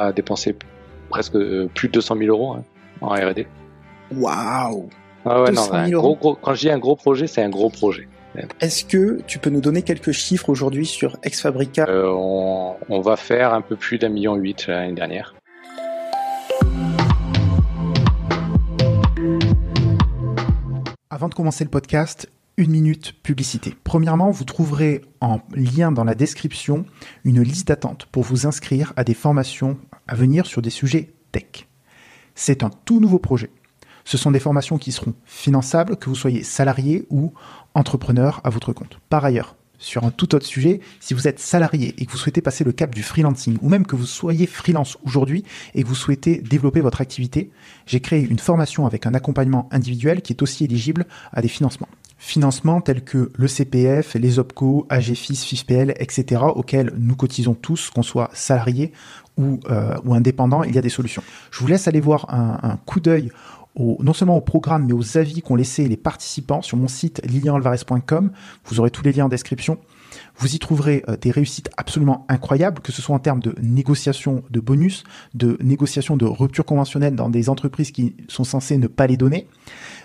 a dépensé presque plus de 200 000 euros hein, en R&D. Waouh ah ouais, non, quand je dis un gros projet, c'est un gros projet. Est-ce que tu peux nous donner quelques chiffres aujourd'hui sur Exfabrica? Euh, on, on, va faire un peu plus d'un million huit l'année dernière. Avant de commencer le podcast, une minute publicité. Premièrement, vous trouverez en lien dans la description une liste d'attente pour vous inscrire à des formations à venir sur des sujets tech. C'est un tout nouveau projet. Ce sont des formations qui seront finançables, que vous soyez salarié ou entrepreneur à votre compte. Par ailleurs, sur un tout autre sujet, si vous êtes salarié et que vous souhaitez passer le cap du freelancing, ou même que vous soyez freelance aujourd'hui et que vous souhaitez développer votre activité, j'ai créé une formation avec un accompagnement individuel qui est aussi éligible à des financements. Financements tels que le CPF, les OPCO, AGFIS, FIFPL, etc., auxquels nous cotisons tous, qu'on soit salarié ou, euh, ou indépendant, il y a des solutions. Je vous laisse aller voir un, un coup d'œil non seulement au programme, mais aux avis qu'ont laissé les participants sur mon site lilianalvarez.com. Vous aurez tous les liens en description. Vous y trouverez euh, des réussites absolument incroyables, que ce soit en termes de négociation de bonus, de négociation de rupture conventionnelle dans des entreprises qui sont censées ne pas les donner,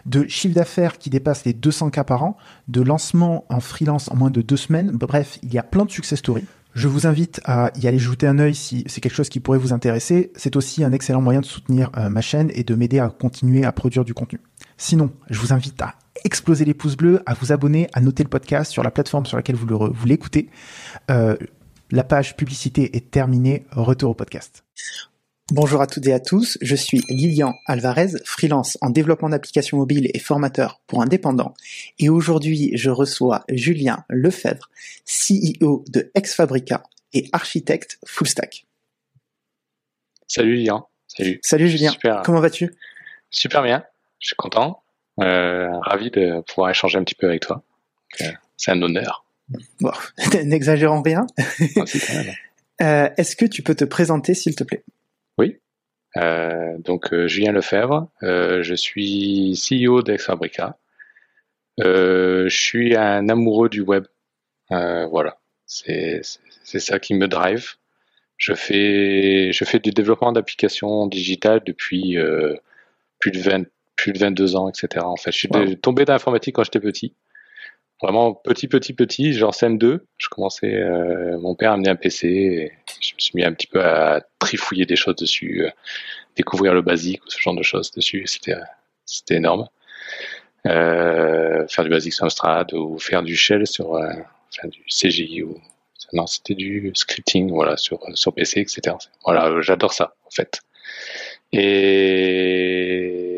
de chiffre d'affaires qui dépasse les 200 cas par an, de lancement en freelance en moins de deux semaines. Bref, il y a plein de success stories. Je vous invite à y aller jeter un œil si c'est quelque chose qui pourrait vous intéresser. C'est aussi un excellent moyen de soutenir euh, ma chaîne et de m'aider à continuer à produire du contenu. Sinon, je vous invite à exploser les pouces bleus, à vous abonner, à noter le podcast sur la plateforme sur laquelle vous l'écoutez. Euh, la page publicité est terminée. Retour au podcast. Bonjour à toutes et à tous, je suis Lilian Alvarez, freelance en développement d'applications mobiles et formateur pour indépendants. Et aujourd'hui, je reçois Julien Lefebvre, CEO de Exfabrica et architecte full stack. Salut Lilian. Salut. Salut Julien. Comment vas-tu? Super bien. Je suis content. Euh, ravi de pouvoir échanger un petit peu avec toi. Euh, c'est un honneur. Bon, n'exagérons rien. Euh, est-ce que tu peux te présenter s'il te plaît? Oui. Euh, donc euh, Julien Lefebvre, euh, je suis CEO d'Exfabrica. je suis un amoureux du web. voilà, c'est ça qui me drive. Je fais je fais du développement d'applications digitales depuis plus de 20 plus de 22 ans, etc. En fait, je suis tombé dans l'informatique quand j'étais petit vraiment petit, petit, petit, genre CM2. Je commençais, euh, mon père a amené un PC, et je me suis mis un petit peu à trifouiller des choses dessus, euh, découvrir le basique ou ce genre de choses dessus. C'était, c'était énorme. Euh, faire du basique sur Amstrad ou faire du shell sur, enfin, du CGI ou non, c'était du scripting, voilà, sur sur PC, etc. Voilà, j'adore ça en fait. Et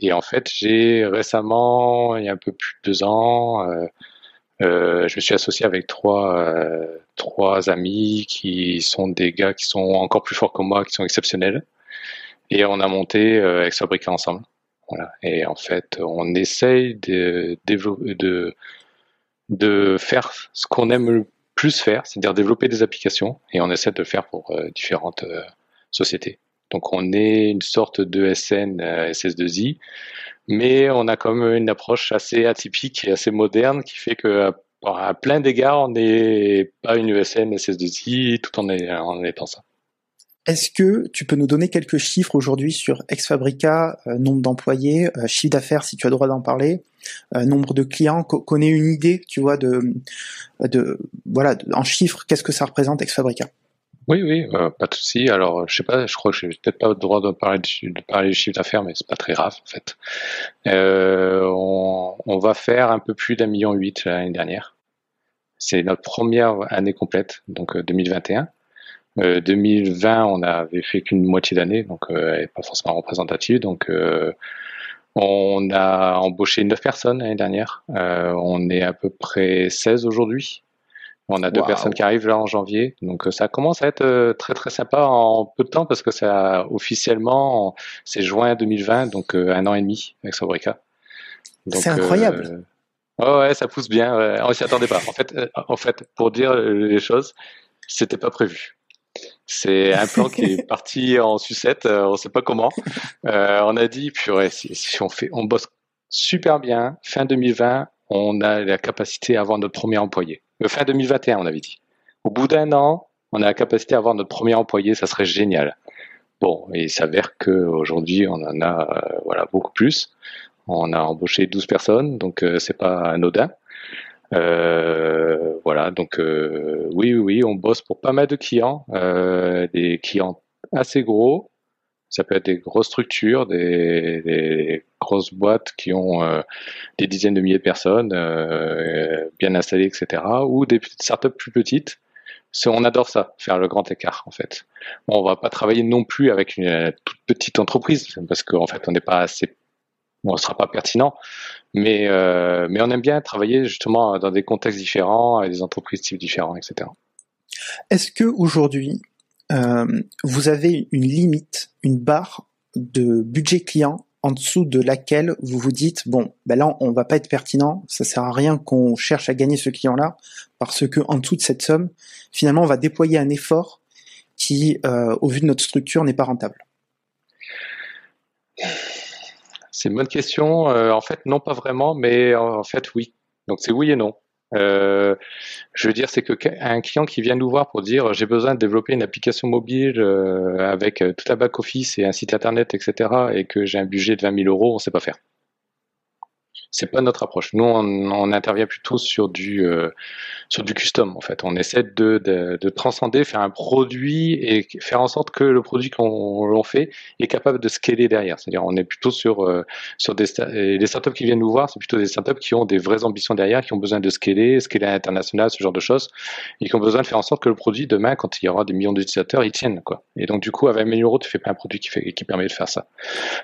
et en fait, j'ai récemment, il y a un peu plus de deux ans, euh, euh, je me suis associé avec trois, euh, trois amis qui sont des gars qui sont encore plus forts que moi, qui sont exceptionnels. Et on a monté euh, Exfabrica ensemble. Voilà. Et en fait, on essaye de, de, de faire ce qu'on aime le plus faire, c'est-à-dire développer des applications. Et on essaie de le faire pour différentes sociétés. Donc on est une sorte de SN euh, SS2I, mais on a quand même une approche assez atypique et assez moderne qui fait que à plein d'égards, on n'est pas une ESN SS2I tout en, en étant ça. Est-ce que tu peux nous donner quelques chiffres aujourd'hui sur Exfabrica, euh, nombre d'employés, euh, chiffre d'affaires si tu as le droit d'en parler, nombre de clients, qu'on ait une idée, tu vois, de, de voilà, en chiffres, qu'est-ce que ça représente Exfabrica oui, oui, euh, pas de souci. Alors, je sais pas, je crois que j'ai peut-être pas le droit de parler de, de parler du chiffre d'affaires, mais c'est pas très grave en fait. Euh, on, on, va faire un peu plus d'un million huit l'année dernière. C'est notre première année complète, donc 2021. Euh, 2020, euh, on n'avait fait qu'une moitié d'année, donc elle n'est pas forcément représentative. Donc, on a embauché neuf personnes l'année dernière. on est à peu près 16 aujourd'hui. On a deux personnes qui arrivent là en janvier, donc euh, ça commence à être euh, très très sympa en peu de temps parce que ça officiellement c'est juin 2020, donc euh, un an et demi avec Sobrica. C'est incroyable. Oh ouais, ça pousse bien. Ouais. On s'y attendait pas. En fait, en fait, pour dire les choses, c'était pas prévu. C'est un plan qui est parti en sucette, on sait pas comment. on a dit, purée, si, si on fait, on bosse super bien, fin 2020, on a la capacité à avoir notre premier employé. Fin 2021, on avait dit. Au bout d'un an, on a la capacité à avoir notre premier employé, ça serait génial. Bon, il s'avère qu'aujourd'hui, on en a voilà beaucoup plus. On a embauché 12 personnes, donc c'est pas anodin. voilà, donc oui, oui, on bosse pour pas mal de clients, des clients assez gros, ça peut être des grosses structures, des, grosses boîtes qui ont euh, des dizaines de milliers de personnes euh, bien installées, etc. Ou des startups plus petites. On adore ça, faire le grand écart en fait. Bon, on va pas travailler non plus avec une toute petite entreprise parce qu'en fait on n'est pas assez, on ne sera pas pertinent. Mais euh, mais on aime bien travailler justement dans des contextes différents, avec des entreprises types différents, etc. Est-ce que aujourd'hui euh, vous avez une limite, une barre de budget client en dessous de laquelle vous vous dites bon ben là on va pas être pertinent, ça sert à rien qu'on cherche à gagner ce client-là parce que en dessous de cette somme, finalement on va déployer un effort qui, euh, au vu de notre structure, n'est pas rentable. C'est une bonne question. Euh, en fait, non, pas vraiment, mais en fait, oui. Donc c'est oui et non. Euh, je veux dire, c'est que un client qui vient nous voir pour dire j'ai besoin de développer une application mobile euh, avec euh, tout un back office et un site internet, etc., et que j'ai un budget de 20 000 euros, on ne sait pas faire c'est pas notre approche. Nous, on, intervient plutôt sur du euh, sur du custom en fait. On essaie de, de, transcender, faire un produit et faire en sorte que le produit qu'on fait est capable de scaler derrière. C'est-à-dire, on est plutôt sur euh, sur des les startups qui viennent nous voir, c'est plutôt des startups qui ont des vraies ambitions derrière, qui ont besoin de scaler, scaler à l'international, ce genre de choses, et qui ont besoin de faire en sorte que le produit demain, quand il y aura des millions d'utilisateurs, il tienne quoi. Et donc du coup, à 20 000 euros, tu fais pas un produit qui qui permet de faire ça.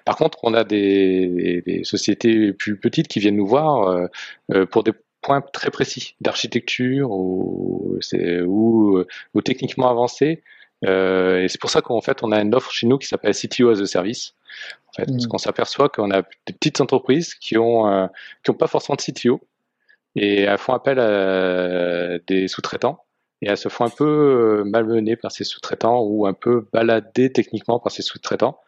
Par contre, on a des, des sociétés plus petites qui viennent nous voir euh, euh, pour des points très précis d'architecture ou, ou, ou, techniquement avancés. Euh, et c'est pour ça qu'en fait, on a une offre chez nous qui s'appelle CTO as a Service. En fait, Parce mmh. qu'on s'aperçoit qu'on a des petites entreprises qui ont, qui ont pas forcément de CTO et elles font appel à des sous-traitants et elles se font un peu malmener par ces sous-traitants ou un peu balader techniquement par ces sous-traitants.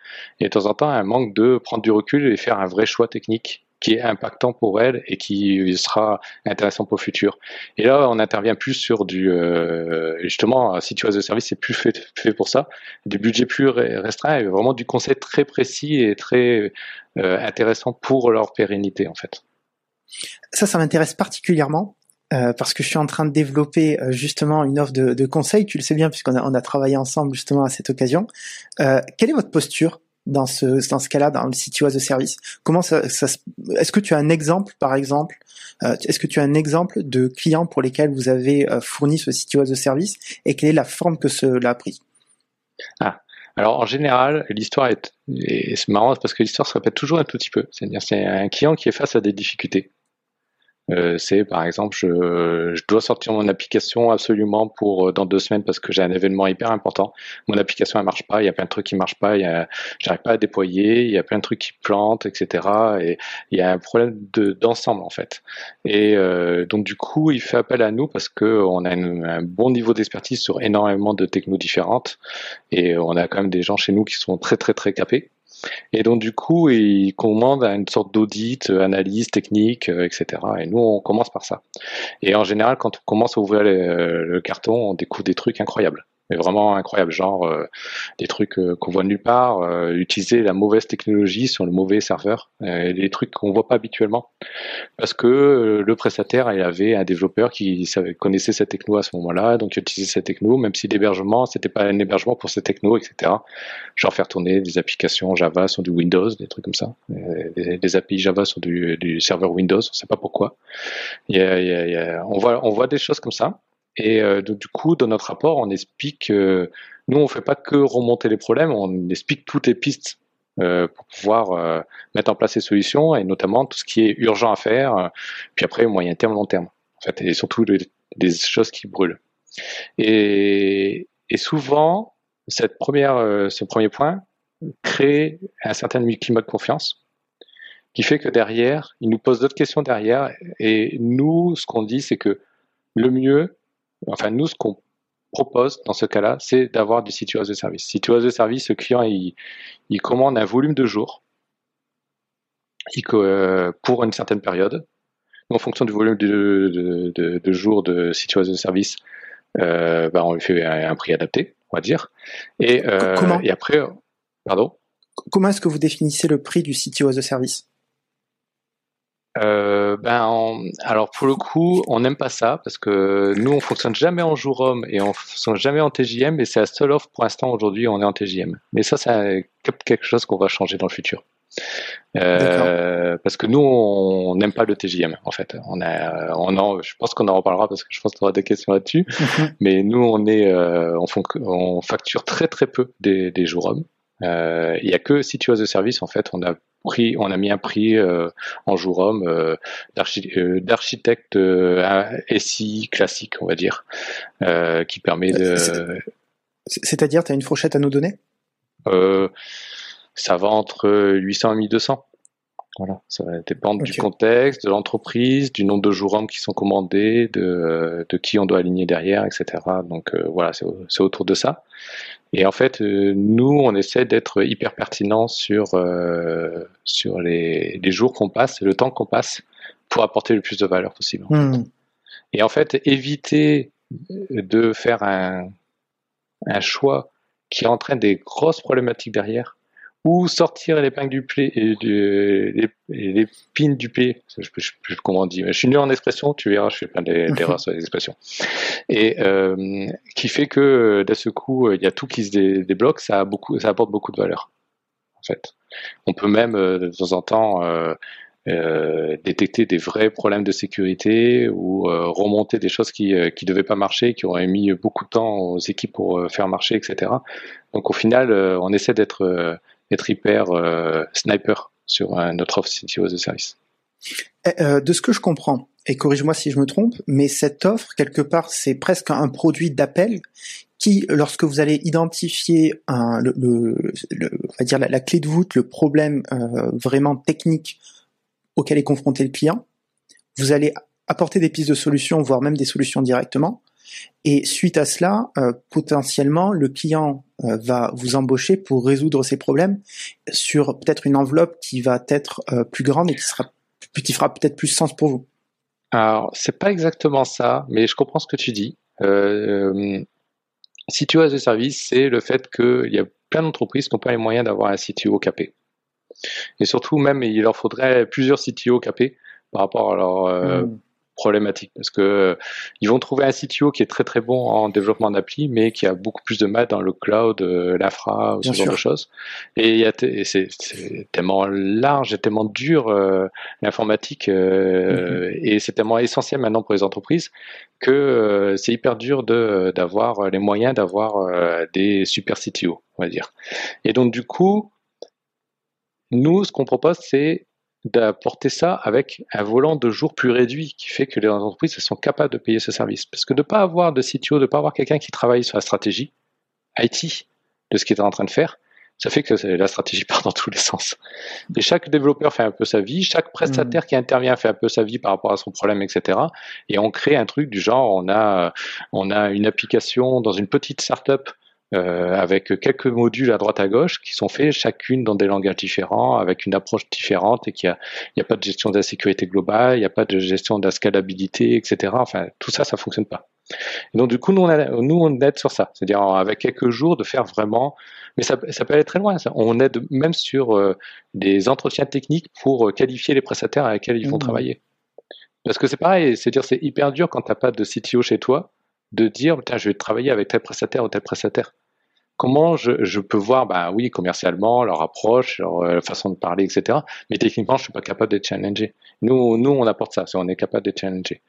Et de temps en temps, elles manquent de prendre du recul et faire un vrai choix technique qui est impactant pour elle et qui sera intéressant pour le futur. Et là, on intervient plus sur du euh, justement, si tu as de service, c'est plus fait, pour ça, du budget plus restreint et vraiment du conseil très précis et très euh, intéressant pour leur pérennité en fait. Ça, ça m'intéresse particulièrement euh, parce que je suis en train de développer justement une offre de, de conseil. Tu le sais bien puisqu'on a, on a travaillé ensemble justement à cette occasion. quelle est votre posture dans ce dans ce cas-là dans le CTO as a service? Comment ça, ça est-ce que tu as un exemple par exemple euh, est-ce que tu as un exemple de clients pour lesquels vous avez euh, fourni ce CTO as service et quelle est la forme que cela a pris? Ah, alors en général, l'histoire est, et c'est marrant parce que l'histoire se répète toujours un tout petit peu. C'est-à-dire c'est un client qui est face à des difficultés. Euh, c'est par exemple, je, dois sortir mon application absolument pour euh, dans deux semaines parce que j'ai un événement hyper important. Mon application elle marche pas, il y a plein de trucs qui marchent pas, j'arrive pas à déployer, il y a plein de trucs qui plantent, etc. Et il y a un problème de d'ensemble en fait. Et euh, donc du coup, il fait appel à nous parce que on a un bon niveau d'expertise sur énormément de technos différentes et on a quand même des gens chez nous qui sont très très très capés. Et donc du coup, il commande à une sorte d'audit, euh, analyse technique, euh, etc. Et nous, on commence par ça. Et en général, quand on commence à ouvrir euh, le carton, on découvre des trucs incroyables mais vraiment incroyable, genre euh, des trucs euh, qu'on voit nulle part, euh, utiliser la mauvaise technologie sur le mauvais serveur, des trucs qu'on voit pas habituellement, parce que le prestataire il avait un développeur qui savait, connaissait cette techno à ce moment-là, donc il utilisait cette techno, même si l'hébergement c'était pas un hébergement pour cette techno, etc. Genre faire tourner des applications Java sur du Windows, des trucs comme ça, des, API Java sur du, du, serveur Windows, on sait pas pourquoi. Il y a, il y a, on voit on voit des choses comme ça. Et euh, donc, du coup, dans notre rapport, on explique, euh, nous, on fait pas que remonter les problèmes, on explique toutes les pistes euh, pour pouvoir euh, mettre en place ces solutions, et notamment tout ce qui est urgent à faire, puis après, moyen terme, long terme, en fait, et surtout des choses qui brûlent. Et, et souvent, cette première, ce premier point crée un certain climat de confiance qui fait que derrière, il nous pose d'autres questions derrière, et nous, ce qu'on dit, c'est que le mieux, enfin nous, ce qu'on propose dans ce cas-là, c'est d'avoir du CTO as a service. CTO as a service, le client, il, commande un volume de jours euh, pour une certaine période. En fonction du volume de, jours de CTO as a service, euh, bah, on lui fait un, prix adapté, on va dire. Et, euh, et après, Pardon? Comment est-ce que vous définissez le prix du CTO as a service? Euh, ben, alors pour le coup, on n'aime pas ça parce que nous, on fonctionne jamais en jour homme et on fonctionne jamais en TJM. Et c'est la seule offre pour l'instant aujourd'hui, on est en TJM. Mais ça, c'est quelque chose qu'on va changer dans le futur. Euh, parce que nous, on n'aime pas le TJM en fait. On a, on en, je pense qu'on en reparlera parce que je pense qu'on aura des questions là-dessus. Mhm. Mais nous, on est, euh, on, on, facture très très peu des, des jours hommes. Euh, il y a que si tu as de service en fait, on a pris, on a mis un prix euh, en jour homme euh, euh d'architecte SI classique, on va dire, qui permet de. C'est-à-dire, tu as une fourchette à nous donner? Ça va entre 800 et 1200. Voilà, ça va dépendre du contexte, de l'entreprise, du nombre de jours hommes qui sont commandés, de, de qui on doit aligner derrière, etc. Donc voilà, c'est autour de ça. Et en fait, euh, nous, on essaie d'être hyper pertinent sur, euh, sur les, les jours qu'on passe et le temps qu'on passe pour apporter le plus de valeur possible. Hmm. Et en fait, éviter de faire un, un choix qui entraîne des grosses problématiques derrière ou sortir l'épingle du pied et du, les, pins du pied. Je, je, je, comment on dit. Je suis nul en expression, tu verras, je fais plein d'erreurs sur les expressions. Et euh, qui fait que d'un ce coup, il y a tout qui se débloque, ça a beaucoup, ça apporte beaucoup de valeur. En fait, on peut même euh, de temps en temps euh, euh, détecter des vrais problèmes de sécurité ou euh, remonter des choses qui ne devaient pas marcher, qui auraient mis beaucoup de temps aux équipes pour faire marcher, etc. Donc au final, on essaie d'être être hyper euh, sniper sur notre offre CTO de service. Eh, euh, de ce que je comprends, et corrige-moi si je me trompe, mais cette offre, quelque part, c'est presque un produit d'appel qui, lorsque vous allez identifier le, on va dire la, clé de voûte, le problème euh, vraiment technique auquel est confronté le client, vous allez apporter des pistes de solutions, voire même des solutions directement. Et suite à cela, euh, potentiellement, le client euh, va vous embaucher pour résoudre ces problèmes sur peut-être une enveloppe qui va être euh, plus grande et qui sera qui fera peut-être plus sens pour vous. Alors, c'est pas exactement ça, mais je comprends ce que tu dis. tu as des services, c'est le fait qu'il y a plein d'entreprises qui n'ont pas les moyens d'avoir un CTO capé. Et surtout, même, il leur faudrait plusieurs CTO capés par rapport à leur mmh problématique parce que euh, ils vont trouver un CTO qui est très très bon en développement d'appli mais qui a beaucoup plus de mal dans le cloud, euh, l'infra ou ce genre de choses. Et, c'est tellement large et tellement dur euh, l'informatique mm-hmm. et c'est tellement essentiel maintenant pour les entreprises que c'est hyper dur de d'avoir les moyens d'avoir des super CTO, on va dire. Et donc du coup, nous ce qu'on propose c'est d'apporter ça avec un volant de jour plus réduit qui fait que les entreprises sont capables de payer ce service. Parce que de ne pas avoir de CTO, de ne pas avoir quelqu'un qui travaille sur la stratégie IT de ce qu'il est en train de faire, ça fait que la stratégie part dans tous les sens. Et chaque développeur fait un peu sa vie, chaque prestataire mmh. qui intervient fait un peu sa vie par rapport à son problème, etc. Et on crée un truc du genre, on a, on a une application dans une petite startup avec quelques modules à droite à gauche qui sont faits chacune dans des langages différents, avec une approche différente et qu'il n'y a, y a pas de gestion de la sécurité globale, il n'y a pas de gestion de la scalabilité, etc. Enfin, tout ça, ça fonctionne pas. Et donc du coup, nous on, nous on aide sur ça, c'est-à-dire avec quelques jours de faire vraiment, mais ça, ça peut aller très loin. Ça. On aide même sur euh, des entretiens techniques pour euh, qualifier les prestataires avec lesquels ils vont mmh. travailler. Parce que c'est pareil, c'est-à-dire c'est hyper dur quand tu n'as pas de CTO chez toi de dire, je vais travailler avec tel prestataire ou tel prestataire comment je, peux voir, bah oui, commercialement, leur approche, leur euh, façon de parler, etc. Mais techniquement, je suis pas capable de challenger. Nous, nous, on apporte ça, on est capable de challenger.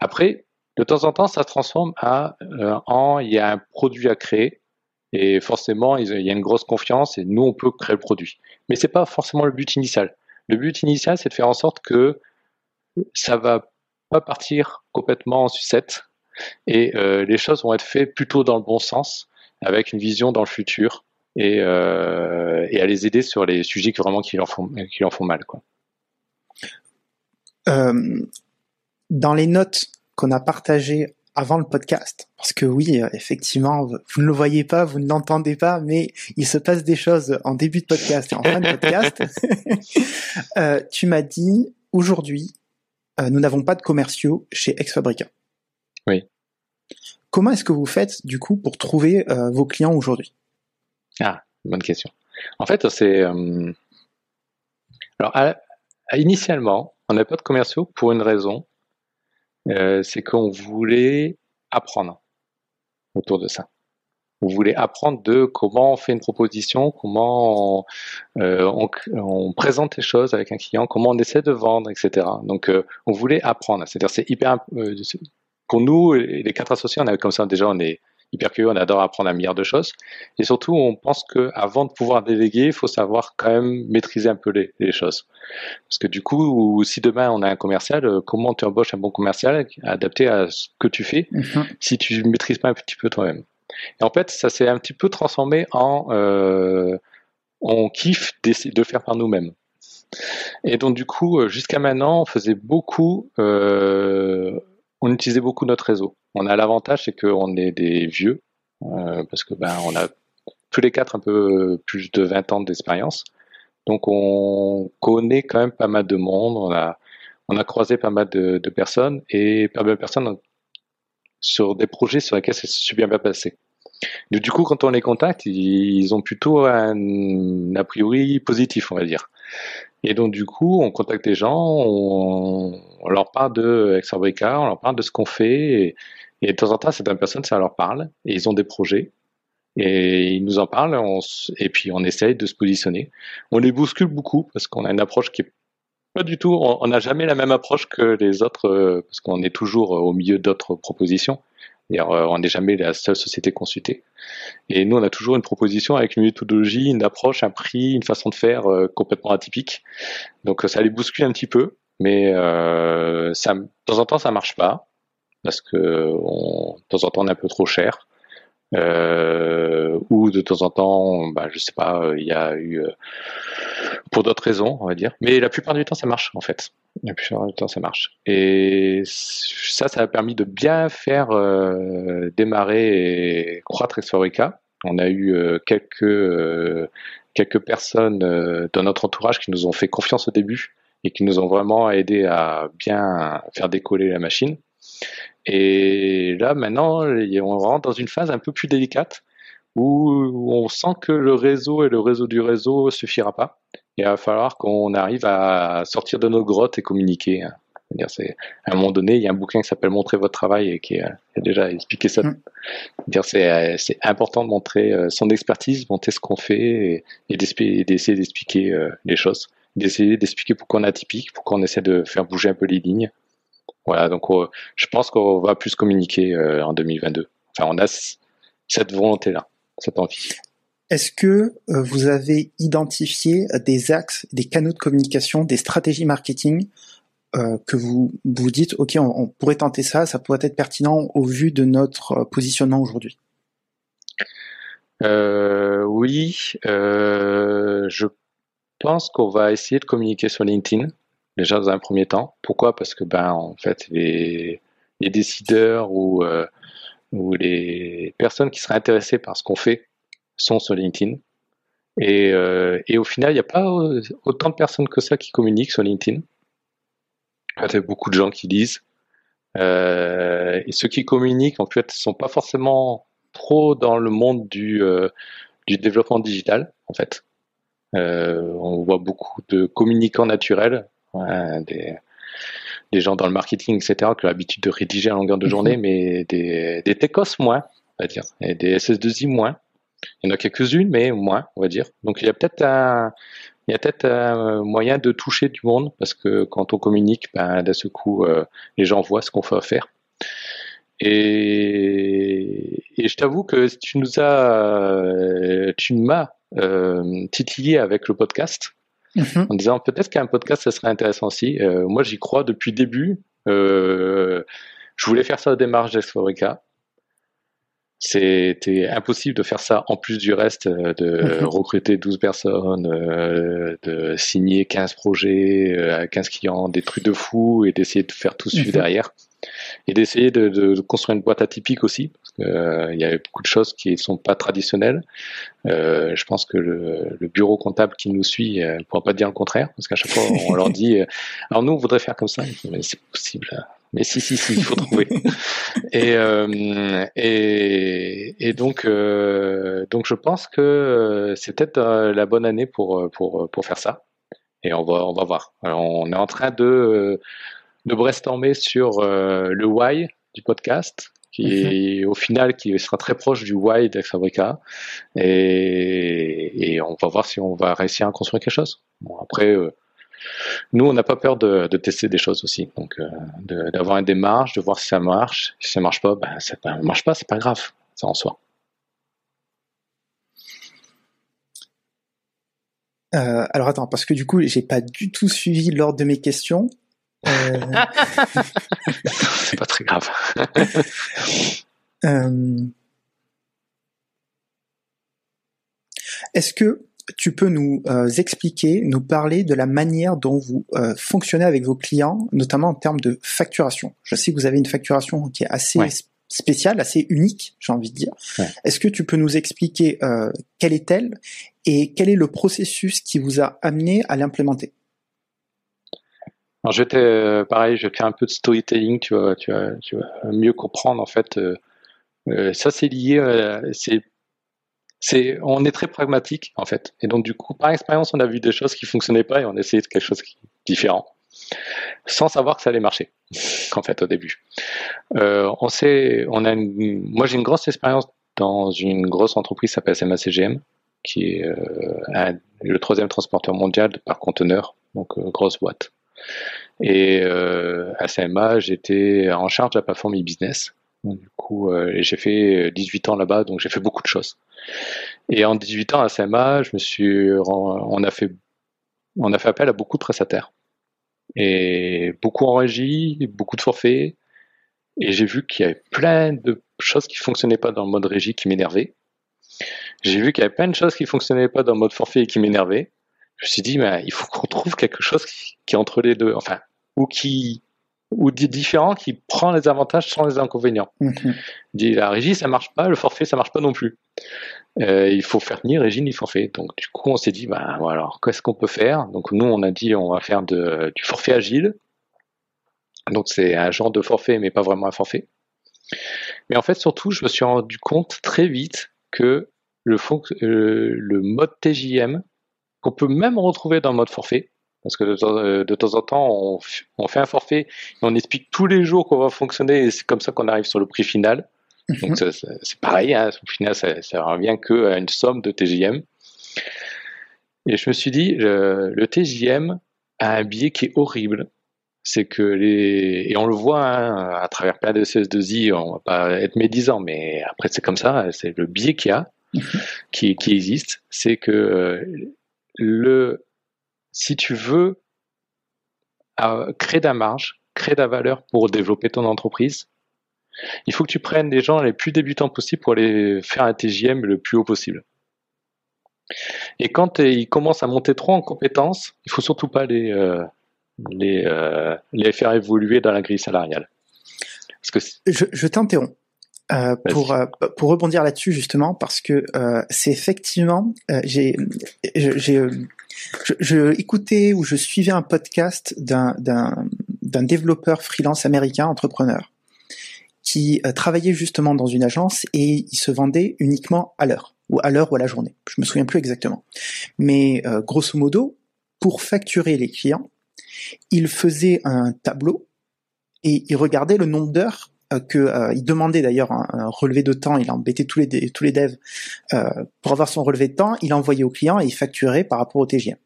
Après, de temps en temps, ça se transforme à euh, en il y a un produit à créer et forcément, il y a une grosse confiance et nous, on peut créer le produit. Mais c'est pas forcément le but initial. Le but initial, c'est de faire en sorte que ça va pas partir complètement en sucette et euh, les choses vont être faites plutôt dans le bon sens avec une vision dans le futur et, euh, et à les aider sur les sujets qui vraiment qui leur font qui leur font mal quoi. Euh, dans les notes qu'on a partagées avant le podcast, parce que oui, effectivement, vous ne le voyez pas, vous ne l'entendez pas, mais il se passe des choses en début de podcast et en fin de podcast. euh, tu m'as dit aujourd'hui, euh, nous n'avons pas de commerciaux chez Ex Fabrica. Oui. Comment est-ce que vous faites du coup pour trouver euh, vos clients aujourd'hui? Ah, bonne question. En fait, c'est euh, alors initialement, on n'avait pas de commerciaux pour une raison, euh, c'est qu'on voulait apprendre autour de ça. On voulait apprendre de comment on fait une proposition, comment on, on, présente les choses avec un client, comment on essaie de vendre, etc. Donc, on voulait apprendre. C'est-à-dire, c'est hyper pour nous, les quatre associés, on est comme ça déjà, on est hyper curieux, on adore apprendre un milliard de choses. Et surtout, on pense que avant de pouvoir déléguer, il faut savoir quand même maîtriser un peu les, les, choses. Parce que du coup, si demain on a un commercial, euh, comment tu embauches un bon commercial adapté à ce que tu fais mhm. si tu ne maîtrises pas un petit peu toi-même? Et en fait, ça s'est un petit peu transformé en euh, on kiffe de faire par nous-mêmes. Et donc du coup, euh, jusqu'à maintenant, on faisait beaucoup, euh, on utilisait beaucoup notre réseau. On a l'avantage, c'est qu'on est des vieux, euh, parce que ben on a tous les quatre un peu plus de 20 ans d'expérience. Donc on connaît quand même pas mal de monde, on a, on a croisé pas mal de, de personnes et pas mal de personnes sur des projets sur lesquels ça s'est bien passé. Du coup, quand on les contacte, ils ont plutôt un a priori positif, on va dire. Et donc, du coup, on contacte des gens, on, leur parle de Exabrica, on leur parle de ce qu'on fait, et, de temps en temps, certaines personnes, ça leur parle, et ils ont des projets, et ils nous en parlent, et puis on essaye de se positionner. On les bouscule beaucoup, parce qu'on a une approche qui est pas du tout, on n'a jamais la même approche que les autres, euh, parce qu'on est toujours au milieu d'autres propositions. Euh, on n'est jamais la seule société consultée. Et nous, on a toujours une proposition avec une méthodologie, une approche, un prix, une façon de faire euh, complètement atypique. Donc ça les bouscule un petit peu, mais euh, ça, de temps en temps, ça marche pas parce que de temps en temps, on est un peu trop cher. Euh, ou de temps en temps, bah, je sais pas, il y a eu pour d'autres raisons, on va dire. Mais la plupart du temps, ça marche en fait. Plupart du temps, ça marche. Et ça, ça a permis de bien faire euh, démarrer et croître Exfabrica. On a eu euh, quelques euh, quelques personnes dans notre entourage qui nous ont fait confiance au début et qui nous ont vraiment aidé à bien faire décoller la machine. Et là, maintenant, on rentre dans une phase un peu plus délicate où on sent que le réseau et le réseau du réseau suffira pas. Il va falloir qu'on arrive à sortir de nos grottes et communiquer. C'est à un moment donné, il y a un bouquin qui s'appelle Montrer votre travail et qui a, déjà expliqué ça. Mm. Dire c'est c'est important de montrer euh, son expertise, montrer ce qu'on fait et, d'essayer d'expliquer euh, les choses, d'essayer d'expliquer pourquoi on est atypique, pourquoi on essaie de faire bouger un peu les lignes. Voilà, donc je pense qu'on va plus communiquer euh, en 2022. Enfin, on a cette volonté là cette Est-ce que euh, vous avez identifié des axes, des canaux de communication, des stratégies marketing euh, que vous vous dites, ok, on, pourrait tenter ça, ça pourrait être pertinent au vu de notre euh, positionnement aujourd'hui? Oui, je pense qu'on va essayer de communiquer sur LinkedIn déjà dans un premier temps. Pourquoi? Parce que ben en fait les, décideurs ou où les personnes qui seraient intéressées par ce qu'on fait sont sur LinkedIn. Et, euh, et au final, il n'y a pas autant de personnes que ça qui communiquent sur LinkedIn. Il y a beaucoup de gens qui lisent. Euh, et ceux qui communiquent, en fait, ne sont pas forcément trop dans le monde du, euh, du développement digital, en fait. Euh, on voit beaucoup de communicants naturels, hein, des, des gens dans le marketing, etc., qui ont l'habitude de rédiger à longueur de journée, mhm. mais des, des techos moins, on va dire, et des SS2I moins. Il y en a quelques-unes, mais moins, on va dire. Donc il y a peut-être un, il y a peut-être un moyen de toucher du monde parce que quand on communique, ben, d'un seul coup, euh, les gens voient ce qu'on fait faire. Et, et je t'avoue que tu nous as, tu m'as euh, titillé avec le podcast. Mhm. en disant peut-être qu'un podcast, ça serait intéressant aussi. Euh, moi, j'y crois depuis le début. Euh, je voulais faire ça au démarrage d'Exfabrica. C'était impossible de faire ça en plus du reste, euh, de mhm. recruter 12 personnes, de signer 15 projets, 15 clients, des trucs de fou et d'essayer de faire tout suivre mhm. derrière et d'essayer de, construire une boîte atypique aussi, parce qu'il euh, y a beaucoup de choses qui ne sont pas traditionnelles. Euh, je pense que le, bureau comptable qui nous suit euh, ne pourra pas dire le contraire, parce qu'à chaque fois on leur dit, alors nous on voudrait faire comme ça, mais c'est possible. Mais si, si, si, il faut trouver. et, euh, et, et donc, euh, donc, je pense que c'est peut-être la bonne année pour, pour, pour faire ça. Et on va, on va voir. Alors, on est en train de, de brainstormer sur le why du podcast qui mhm. est au final qui sera très proche du why d'Ex Fabrica et, et, on va voir si on va réussir à construire quelque chose. Bon, après, euh, nous, on n'a pas peur de, de, tester des choses aussi, donc euh, d'avoir une démarche, de voir si ça marche. Si ça marche pas, ben, ça ne marche pas, c'est pas grave, ça en soi. Euh, alors attends, parce que du coup, j'ai pas du tout suivi l'ordre de mes questions. Euh, c'est pas très grave. Euh, est-ce que tu peux nous euh, expliquer, nous parler de la manière dont vous fonctionnez avec vos clients, notamment en termes de facturation Je sais que vous avez une facturation qui est assez spéciale, assez unique, j'ai envie de dire. Est-ce que tu peux nous expliquer quelle est-elle et quel est le processus qui vous a amené à l'implémenter? Alors j'étais euh, pareil, je fais un peu de storytelling, tu vas, tu vas, tu vas mieux comprendre en fait. Euh, euh, ça c'est lié, c'est, on est très pragmatique en fait, et donc du coup par expérience on a vu des choses qui fonctionnaient pas et on de quelque chose qui différent, sans savoir que ça allait marcher en fait au début. on sait, a, moi j'ai une grosse expérience dans une grosse entreprise qui s'appelle SMACGM, qui est le troisième transporteur mondial par conteneur, donc grosse boîte. Et euh, à CMA, j'étais en charge de la plateforme e-business. Du coup, euh, j'ai fait 18 ans là-bas, donc j'ai fait beaucoup de choses. Et en 18 ans à CMA, je me suis, on a fait, on a fait appel à beaucoup de prestataires et beaucoup en régie, beaucoup de forfaits. Et j'ai vu qu'il y avait plein de choses qui fonctionnaient pas dans le mode régie qui m'énervaient. J'ai vu qu'il y avait plein de choses qui fonctionnaient pas dans le mode forfait et qui m'énervaient je me suis dit, il faut qu'on trouve quelque chose qui, qui, est entre les deux, enfin, ou qui, ou différent, qui prend les avantages sans les inconvénients. Mm dit la régie, ça marche pas, le forfait, ça marche pas non plus. Euh, il faut faire ni régie ni forfait. Donc du coup, on s'est dit, bah, alors, qu'est-ce qu'on peut faire? Donc nous, on a dit, on va faire de, du forfait agile. Donc c'est un genre de forfait, mais pas vraiment un forfait. Mais en fait, surtout, je me suis rendu compte très vite que le, euh, le mode TJM qu'on peut même retrouver dans le mode forfait. Parce que de, temps en temps, on, fait un forfait et on explique tous les jours qu'on va fonctionner et c'est comme ça qu'on arrive sur le prix final. Donc mhm. c'est pareil, hein, au final, ça, ça revient qu'à une somme de TJM. Et je me suis dit, le TJM a un biais qui est horrible. C'est que les. Et on le voit hein, à travers plein de CS2I, on va pas être médisant, mais après c'est comme ça, c'est le biais qu'il y a, mhm. qui, qui existe. C'est que le, si tu veux créer de la marge, créer de la valeur pour développer ton entreprise, il faut que tu prennes des gens les plus débutants possible pour les faire un TJM le plus haut possible. Et quand ils commencent à monter trop en compétences, il faut surtout pas les, euh, les, euh, les faire évoluer dans la grille salariale. Parce que je, je t'interromps. Euh, pour euh, pour rebondir là-dessus justement parce que euh, c'est effectivement j'ai j'ai je, je, écoutais ou je suivais un podcast d'un d'un d'un développeur freelance américain entrepreneur qui travaillait justement dans une agence et il se vendait uniquement à l'heure ou à l'heure ou à la journée. Je me souviens plus exactement. Mais grosso modo, pour facturer les clients, il faisait un tableau et il regardait le nombre d'heures euh, que euh, il demandait d'ailleurs un, relevé de temps, il embêtait tous les tous les devs euh, pour avoir son relevé de temps, il envoyait au client et il facturait par rapport au TGM.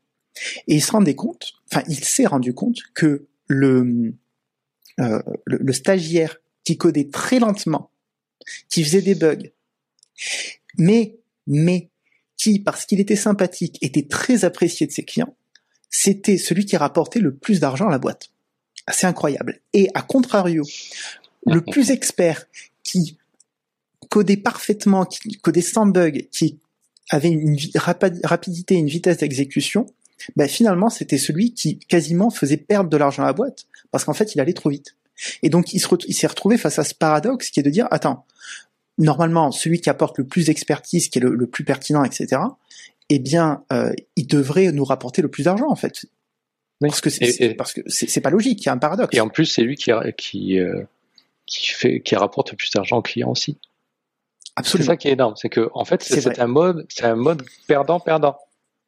Et il se rendait compte, enfin il s'est rendu compte que le, le, le stagiaire qui codait très lentement, qui faisait des bugs, mais mais qui parce qu'il était sympathique était très apprécié de ses clients, c'était celui qui rapportait le plus d'argent à la boîte. C'est incroyable. Et à contrario, le plus expert qui codait parfaitement, qui codait sans bug, qui avait une rapidité, une vitesse d'exécution, ben finalement c'était celui qui quasiment faisait perdre de l'argent à la boîte parce qu'en fait il allait trop vite. Et donc il s'est retrouvé face à ce paradoxe qui est de dire attends, normalement celui qui apporte le plus d'expertise, qui est le, plus pertinent, etc. Eh bien, euh, il devrait nous rapporter le plus d'argent en fait. Parce que c'est parce que c'est pas logique, il y a un paradoxe. Et en plus, c'est lui qui qui euh, qui fait qui rapporte le plus d'argent au client aussi. Absolument. C'est ça qui est énorme, c'est que en fait c'est un mode c'est un mode perdant perdant.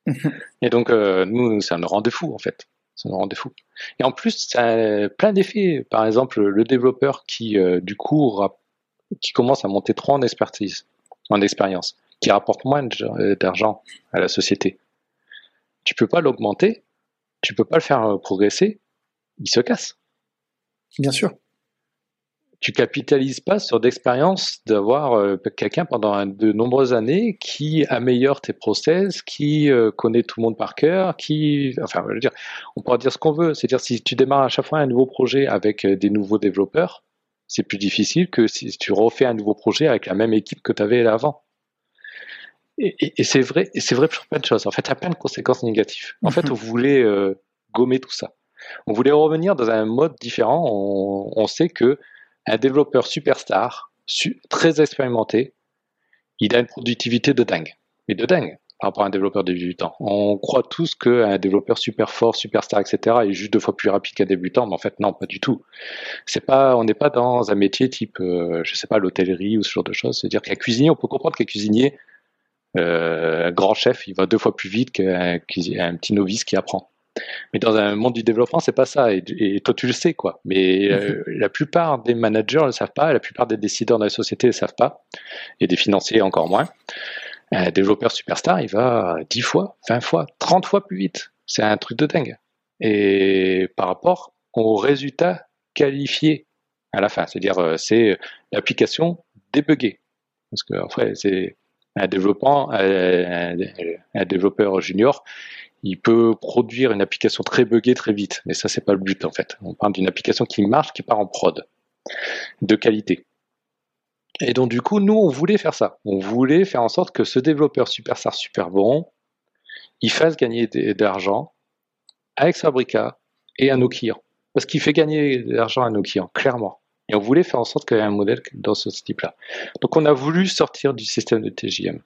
Mhm. Et donc euh, nous ça nous rend des fous en fait, ça nous rend des fous. Et en plus ça a plein d'effets. Par exemple le développeur qui euh, du coup qui commence à monter trop en expertise, en expérience, qui rapporte moins d'argent à la société. Tu peux pas l'augmenter tu peux pas le faire euh, progresser, il se casse. Bien sûr. Tu capitalises pas sur d'expérience d'avoir euh, quelqu'un pendant de nombreuses années qui améliore tes process, qui euh, connaît tout le monde par cœur, qui, enfin, je veux dire, on pourra dire ce qu'on veut. C'est-à-dire, si tu démarres à chaque fois un nouveau projet avec des nouveaux développeurs, c'est plus difficile que si tu refais un nouveau projet avec la même équipe que tu avais avant. Et, c'est vrai, et c'est vrai pour plein de choses. En fait, il y a plein de conséquences négatives. En fait, on voulait euh, gommer tout ça. On voulait revenir dans un mode différent. On, sait que un développeur superstar, très expérimenté, il a une productivité de dingue. Mais de dingue par rapport à un développeur débutant. On croit tous qu'un développeur super fort, superstar, etc. est juste deux fois plus rapide qu'un débutant, mais en fait non, pas du tout. C'est pas, on n'est pas dans un métier type, euh, je sais pas, l'hôtellerie ou ce genre de choses. C'est-à-dire qu'un cuisinier, on peut comprendre qu'un cuisinier euh, un grand chef, il va deux fois plus vite qu'un petit novice qui apprend. Mais dans un monde du développement, c'est pas ça. Et, toi, tu le sais, quoi. Mais euh, mhm. la plupart des managers ne le savent pas, la plupart des décideurs dans la société ne le savent pas, et des financiers encore moins. Un développeur superstar, il va 10 fois, 20 fois, 30 fois plus vite. C'est un truc de dingue. Et par rapport aux résultats qualifiés à la fin, c'est-à-dire euh, c'est l'application débuggée. Parce que après, c'est un développeur, un, développeur junior, il peut produire une application très buggée très vite, mais ça c'est pas le but en fait. On parle d'une application qui marche, qui part en prod, de qualité. Et donc du coup, nous on voulait faire ça. On voulait faire en sorte que ce développeur superstar super bon, il fasse gagner de l'argent avec Fabrica et à nos clients, parce qu'il fait gagner de l'argent à nos clients, clairement. Et on voulait faire en sorte qu'il y ait un modèle dans ce type-là. Donc on a voulu sortir du système de TJM.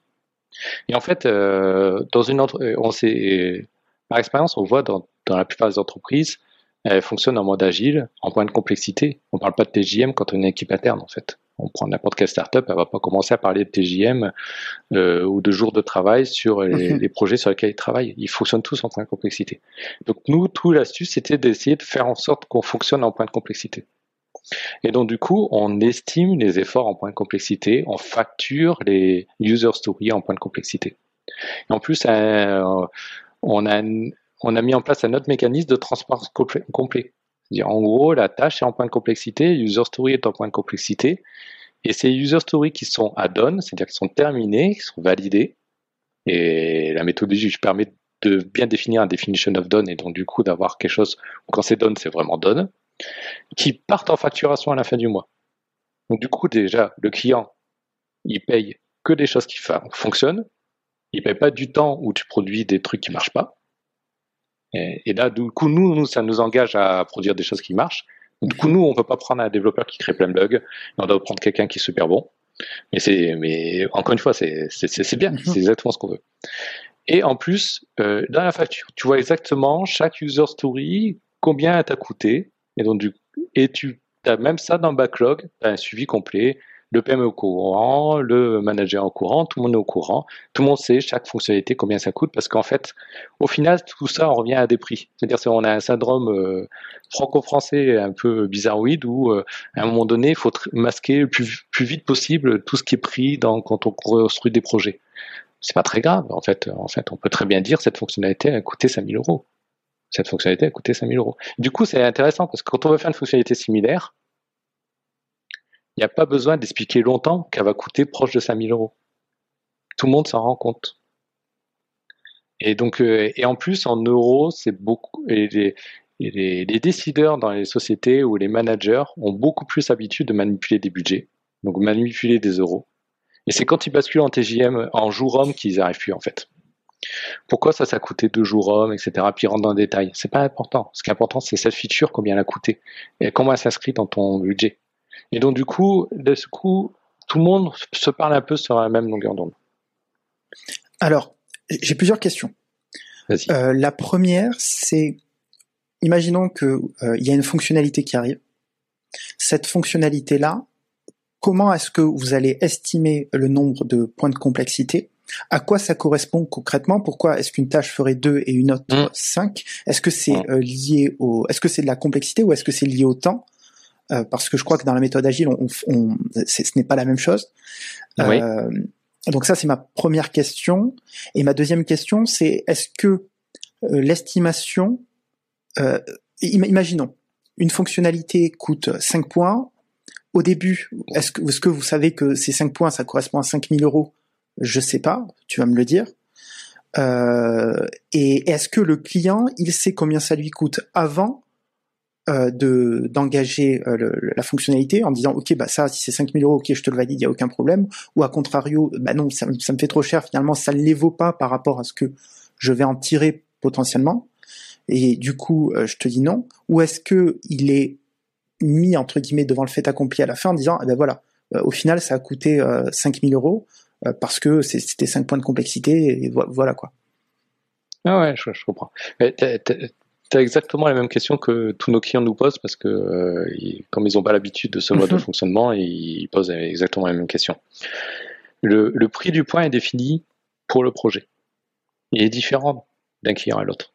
Et en fait, euh, dans une entre... Euh, on sait, par expérience, on voit dans, dans, la plupart des entreprises, elles fonctionnent en mode agile, en point de complexité. On ne parle pas de TJM quand on est une équipe interne, en fait. On prend n'importe quelle startup, elle va pas commencer à parler de TJM euh, ou de jours de travail sur les, mhm. les, projets sur lesquels ils travaillent. Ils fonctionnent tous en point de complexité. Donc nous, tout l'astuce, c'était d'essayer de faire en sorte qu'on fonctionne en point de complexité. Et donc, du coup, on estime les efforts en point de complexité, on facture les user stories en point de complexité. Et en plus, euh, on, a, mis en place un autre mécanisme de transparence complet. En gros, la tâche est en point de complexité, user story est en point de complexité, et ces user stories qui sont add-on, c'est-à-dire qui sont terminés, qui sont validés, et la méthodologie permet de bien définir un definition of done, et donc du coup d'avoir quelque chose où quand c'est done, c'est vraiment done qui partent en facturation à la fin du mois. Donc du coup, déjà, le client, il paye que des choses qui fonctionnent. Il paye pas du temps où tu produis des trucs qui marchent pas. Et, là, du coup, nous, nous, ça nous engage à produire des choses qui marchent. du coup, nous, on peut pas prendre un développeur qui crée plein de bugs. On doit prendre quelqu'un qui est super bon. Mais c'est, mais encore une fois, c'est, c'est, bien. Mhm. C'est exactement ce qu'on veut. Et en plus, euh, dans la facture, tu vois exactement chaque user story, combien elle t'a coûté, et donc, du, tu as même ça dans le backlog, tu as un suivi complet, le PM au courant, le manager au courant, tout le monde est au courant, tout le monde sait chaque fonctionnalité combien ça coûte, parce qu'en fait, au final, tout ça, on revient à des prix. C'est-à-dire qu'on a un syndrome euh, franco-français un peu bizarroïde où, euh, à un moment donné, il faut masquer le plus, vite possible tout ce qui est pris quand on construit des projets. C'est pas très grave, en fait. En fait, on peut très bien dire cette fonctionnalité a coûté 5000 euros cette fonctionnalité a coûté 5000 euros. Du coup, c'est intéressant parce que quand on veut faire une fonctionnalité similaire, il n'y a pas besoin d'expliquer longtemps qu'elle va coûter proche de 5000 euros. Tout le monde s'en rend compte. Et donc, euh, et en plus, en euros, c'est beaucoup. Et les, les, décideurs dans les sociétés ou les managers ont beaucoup plus l'habitude de manipuler des budgets, donc manipuler des euros. Et c'est quand ils basculent en TJM, en jour homme, qu'ils n'arrivent plus en fait. Pourquoi ça, ça a coûté deux jours hommes, etc. Puis rentre dans le détail. C'est pas important. Ce qui est important, c'est cette feature, combien elle a coûté et comment elle s'inscrit dans ton budget. Et donc, du coup, de ce coup, tout le monde se parle un peu sur la même longueur d'onde. Alors, j'ai plusieurs questions. Euh, la première, c'est imaginons qu'il il y a une fonctionnalité qui arrive. Cette fonctionnalité-là, comment est-ce que vous allez estimer le nombre de points de complexité? À quoi ça correspond concrètement? Pourquoi est-ce qu'une tâche ferait 2 et une autre 5 mmh. Est-ce que c'est mmh. lié au est-ce que c'est de la complexité ou est-ce que c'est lié au temps? Euh, parce que je crois que dans la méthode agile, on, on, ce n'est pas la même chose. Euh, donc ça, c'est ma première question. Et ma deuxième question, c'est est-ce que euh, l'estimation, euh, imaginons, une fonctionnalité coûte 5 points. Au début, est-ce que, est -ce que vous savez que ces 5 points, ça correspond à 5000 euros? Je sais pas, tu vas me le dire. Euh, et est-ce que le client, il sait combien ça lui coûte avant euh, de d'engager euh, la fonctionnalité en disant ok bah ça si c'est 5000 euros ok je te le valide il y a aucun problème. Ou à contrario bah non ça, me fait trop cher. Finalement ça ne les vaut pas par rapport à ce que je vais en tirer potentiellement. Et du coup je te dis non. Ou est-ce que il est mis entre guillemets devant le fait accompli à la fin en disant eh ben voilà au final ça a coûté 5000 euros parce que c'était 5 points de complexité et voilà quoi ah ouais, je, je comprends. Mais c'est exactement la même question que tous nos clients nous posent parce que euh, comme ils n'ont pas l'habitude de ce mode de mhm. fonctionnement, ils posent exactement la même question. Le, prix du point est défini pour le projet. Il est différent d'un client à l'autre.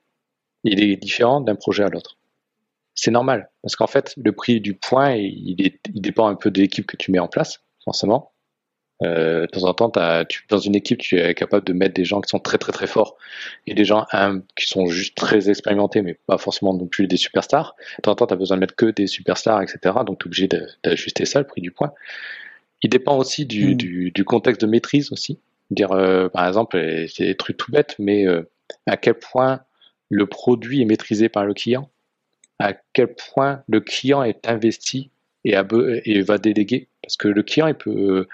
Il est différent d'un projet à l'autre. C'est normal parce qu'en fait, le prix du point, il, il dépend un peu de l'équipe que tu mets en place, forcément. Euh, de temps en temps, tu, dans une équipe, tu es capable de mettre des gens qui sont très très très forts et des gens qui sont juste très expérimentés, mais pas forcément non plus des superstars. De temps en temps, tu as besoin de mettre que des superstars, etc. Donc, tu es obligé d'ajuster ça, le prix du point. Il dépend aussi du, mm. du, du contexte de maîtrise aussi. Dire, euh, par exemple, c'est des trucs tout bêtes, mais euh, à quel point le produit est maîtrisé par le client, à quel point le client est investi et, va déléguer parce que le client, il peut,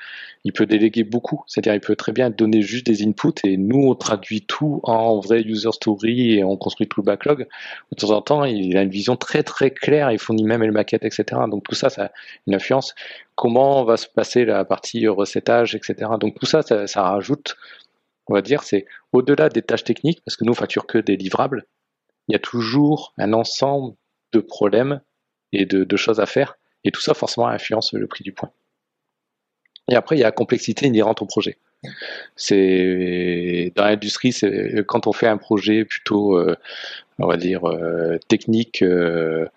il peut déléguer beaucoup. C'est-à-dire, il peut très bien donner juste des inputs et nous, on traduit tout en vrai user story et on construit tout le backlog. De temps en temps, il a une vision très très claire, il fournit même les maquettes, etc. Donc tout ça, ça a une influence. Comment va se passer la partie recettage, etc. Donc tout ça, ça, rajoute, on va dire, c'est au-delà des tâches techniques, parce que nous, on facture que des livrables. Il y a toujours un ensemble de problèmes et de choses à faire. Et tout ça, forcément, influence le prix du point. Et après, il y a la complexité inhérente au projet. C'est dans l'industrie, c'est quand on fait un projet plutôt, euh, on va dire euh, technique, euh,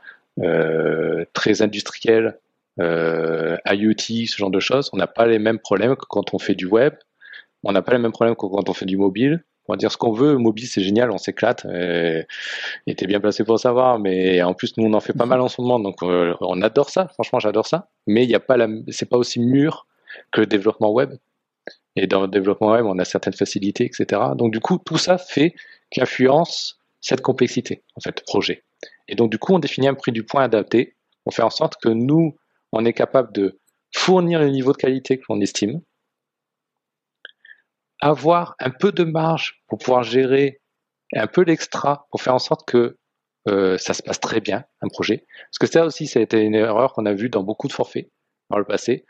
très industriel, IoT, ce genre de choses, on n'a pas les mêmes problèmes que quand on fait du web. On n'a pas les mêmes problèmes que quand on fait du mobile. On va dire ce qu'on veut. Mobile, c'est génial, on s'éclate. Et, et bien placé pour savoir. Mais en plus, nous, on en fait pas mal en ce moment, donc on adore ça. Franchement, j'adore ça. Mais il n'y a pas la, c'est pas aussi mûr que le développement web. Et dans le développement web, on a certaines facilités, etc. Donc du coup, tout ça fait qu'influence cette complexité, en fait, projet. Et donc du coup, on définit un prix du point adapté. On fait en sorte que nous, on est capable de fournir le niveau de qualité que l'on estime, avoir un peu de marge pour pouvoir gérer un peu l'extra pour faire en sorte que euh, ça se passe très bien, un projet. Parce que ça aussi, ça a été une erreur qu'on a vue dans beaucoup de forfaits dans le passé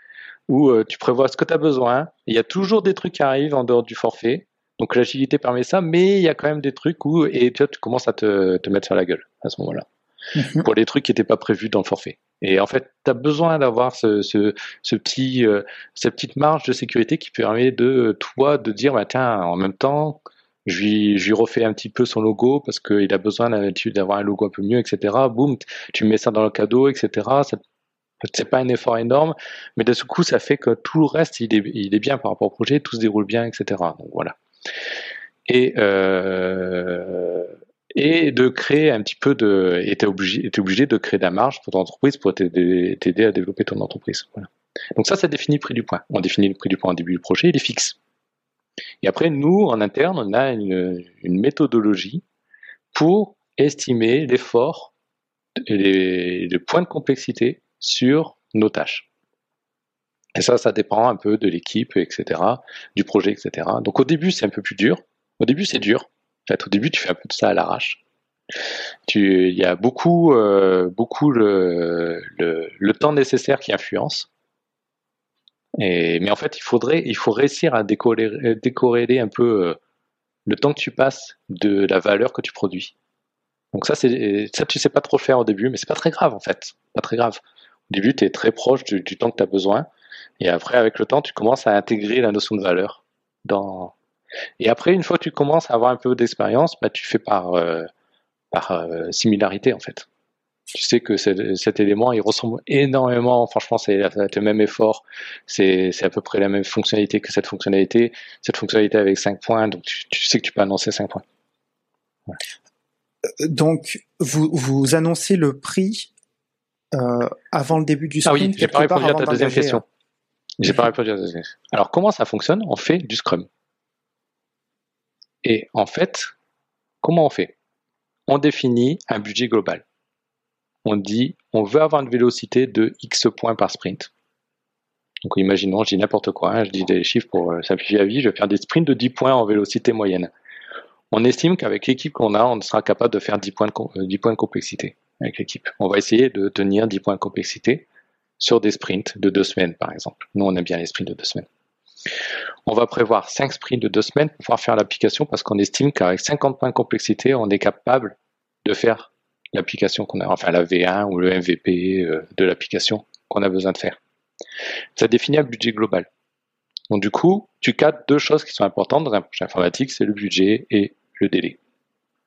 où euh, tu prévois ce que tu as besoin. Il y a toujours des trucs qui arrivent en dehors du forfait. Donc l'agilité permet ça, mais il y a quand même des trucs où et tu, tu commences à te, te, mettre sur la gueule à ce moment-là. Mhm. Pour les trucs qui n'étaient pas prévus dans le forfait. Et en fait, tu as besoin d'avoir ce, ce, petit, euh, cette petite marge de sécurité qui permet de toi de dire bah, tiens, en même temps, je lui, je refais un petit peu son logo parce qu'il a besoin d'avoir un logo un peu mieux, etc. Boum, tu mets ça dans le cadeau, etc. C'est pas un effort énorme, mais de ce coup, ça fait que tout le reste, il est, il est bien par rapport au projet, tout se déroule bien, etc. Donc voilà. Et, euh, et de créer un petit peu de, était obligé, était obligé de créer de la marge pour ton entreprise pour t'aider à développer ton entreprise. Voilà. Donc ça, ça définit le prix du point. On définit le prix du point au début du projet, il est fixe. Et après, nous, en interne, on a une, une méthodologie pour estimer l'effort et les, les points de complexité sur nos tâches. Et ça, ça dépend un peu de l'équipe, etc., du projet, etc. Donc au début, c'est un peu plus dur. Au début, c'est dur. Fait, au début, tu fais un peu de ça à l'arrache. Il y a beaucoup, euh, beaucoup le, temps nécessaire qui influence. Mais en fait, il faudrait, il faut réussir à décorréler, un peu euh, le temps que tu passes de la valeur que tu produis. Donc ça, ça, tu sais pas trop faire au début, mais c'est pas très grave en fait. Pas très grave. Au début, tu es très proche du, temps que tu as besoin. Et après, avec le temps, tu commences à intégrer la notion de valeur. Dans... Et après, une fois que tu commences à avoir un peu d'expérience, bah, tu fais par, euh, par euh, similarité en fait. Tu sais que cet élément, il ressemble énormément. Franchement, c'est le même effort. C'est à peu près la même fonctionnalité que cette fonctionnalité. Cette fonctionnalité avec 5 points, donc tu, sais que tu peux annoncer 5 points. Donc, vous, vous annoncez le prix euh, avant le début du sprint. Ah oui, j'ai pas répondu à ta deuxième question. J'ai pas répondu à ta deuxième question. Alors, comment ça fonctionne? On fait du Scrum. Et en fait, comment on fait? On définit un budget global. On dit, on veut avoir une vélocité de X points par sprint. Donc imaginons, je dis n'importe quoi, hein, je dis des chiffres pour euh, simplifier la vie, je vais faire des sprints de 10 points en vélocité moyenne on estime qu'avec l'équipe qu'on a, on sera capable de faire 10 points de, 10 euh, points de complexité avec l'équipe. On va essayer de tenir 10 points de complexité sur des sprints de deux semaines, par exemple. Nous, on aime bien les sprints de deux semaines. On va prévoir 5 sprints de deux semaines pour pouvoir faire l'application parce qu'on estime qu'avec 50 points de complexité, on est capable de faire l'application qu'on a, enfin la V1 ou le MVP euh, de l'application qu'on a besoin de faire. Ça définit un budget global. Donc du coup, tu cadres deux choses qui sont importantes dans un projet informatique, c'est le budget et le délai.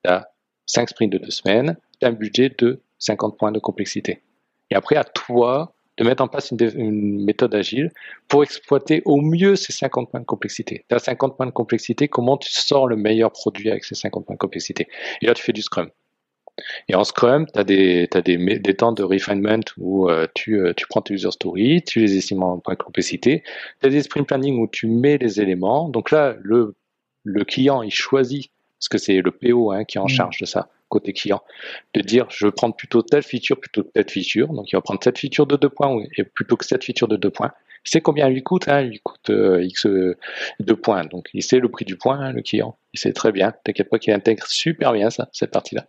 Tu as 5 sprints de deux semaines, tu as un budget de 50 points de complexité. Et après, à toi de mettre en place une, méthode agile pour exploiter au mieux ces 50 points de complexité. Tu as 50 points de complexité, comment tu sors le meilleur produit avec ces 50 points de complexité? Et là, tu fais du Scrum. Et en Scrum, tu as, des, des, temps de refinement où euh, tu, euh, tu, prends tes user stories, tu les estimes en point de complexité. Tu as des sprint planning où tu mets les éléments. Donc là, le, le client, il choisit, parce que c'est le PO hein, qui est en mm. charge de ça, côté client, de dire je veux prendre plutôt telle feature plutôt que telle feature. Donc il va prendre cette feature de deux points et plutôt que cette feature de deux points. Il sait combien il lui coûte, hein, il lui coûte euh, X de points. Donc il sait le prix du point, hein, le client. Il sait très bien. T'inquiète pas qu'il intègre super bien ça, cette partie-là.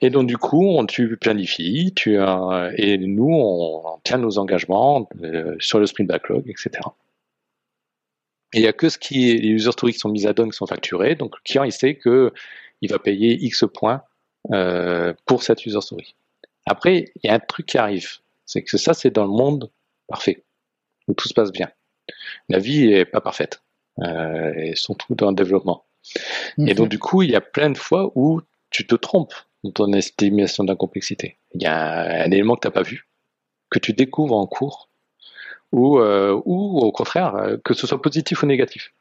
Et donc du coup, on, tu planifies, tu, euh, et nous, on, tient nos engagements euh, sur le sprint backlog, etc. Et il n'y a que ce qui est, les user stories qui sont mises à don qui sont facturés. Donc le client, il sait que il va payer X points euh, pour cette user story. Après, il y a un truc qui arrive. C'est que ça, c'est dans le monde parfait, où tout se passe bien. La vie n'est pas parfaite, euh, et surtout dans le développement. Et donc, du coup, il y a plein de fois où tu te trompes dans ton estimation de la complexité. Il y a un, élément que tu n'as pas vu, que tu découvres en cours, ou, euh, ou au contraire, euh, que ce soit positif ou négatif.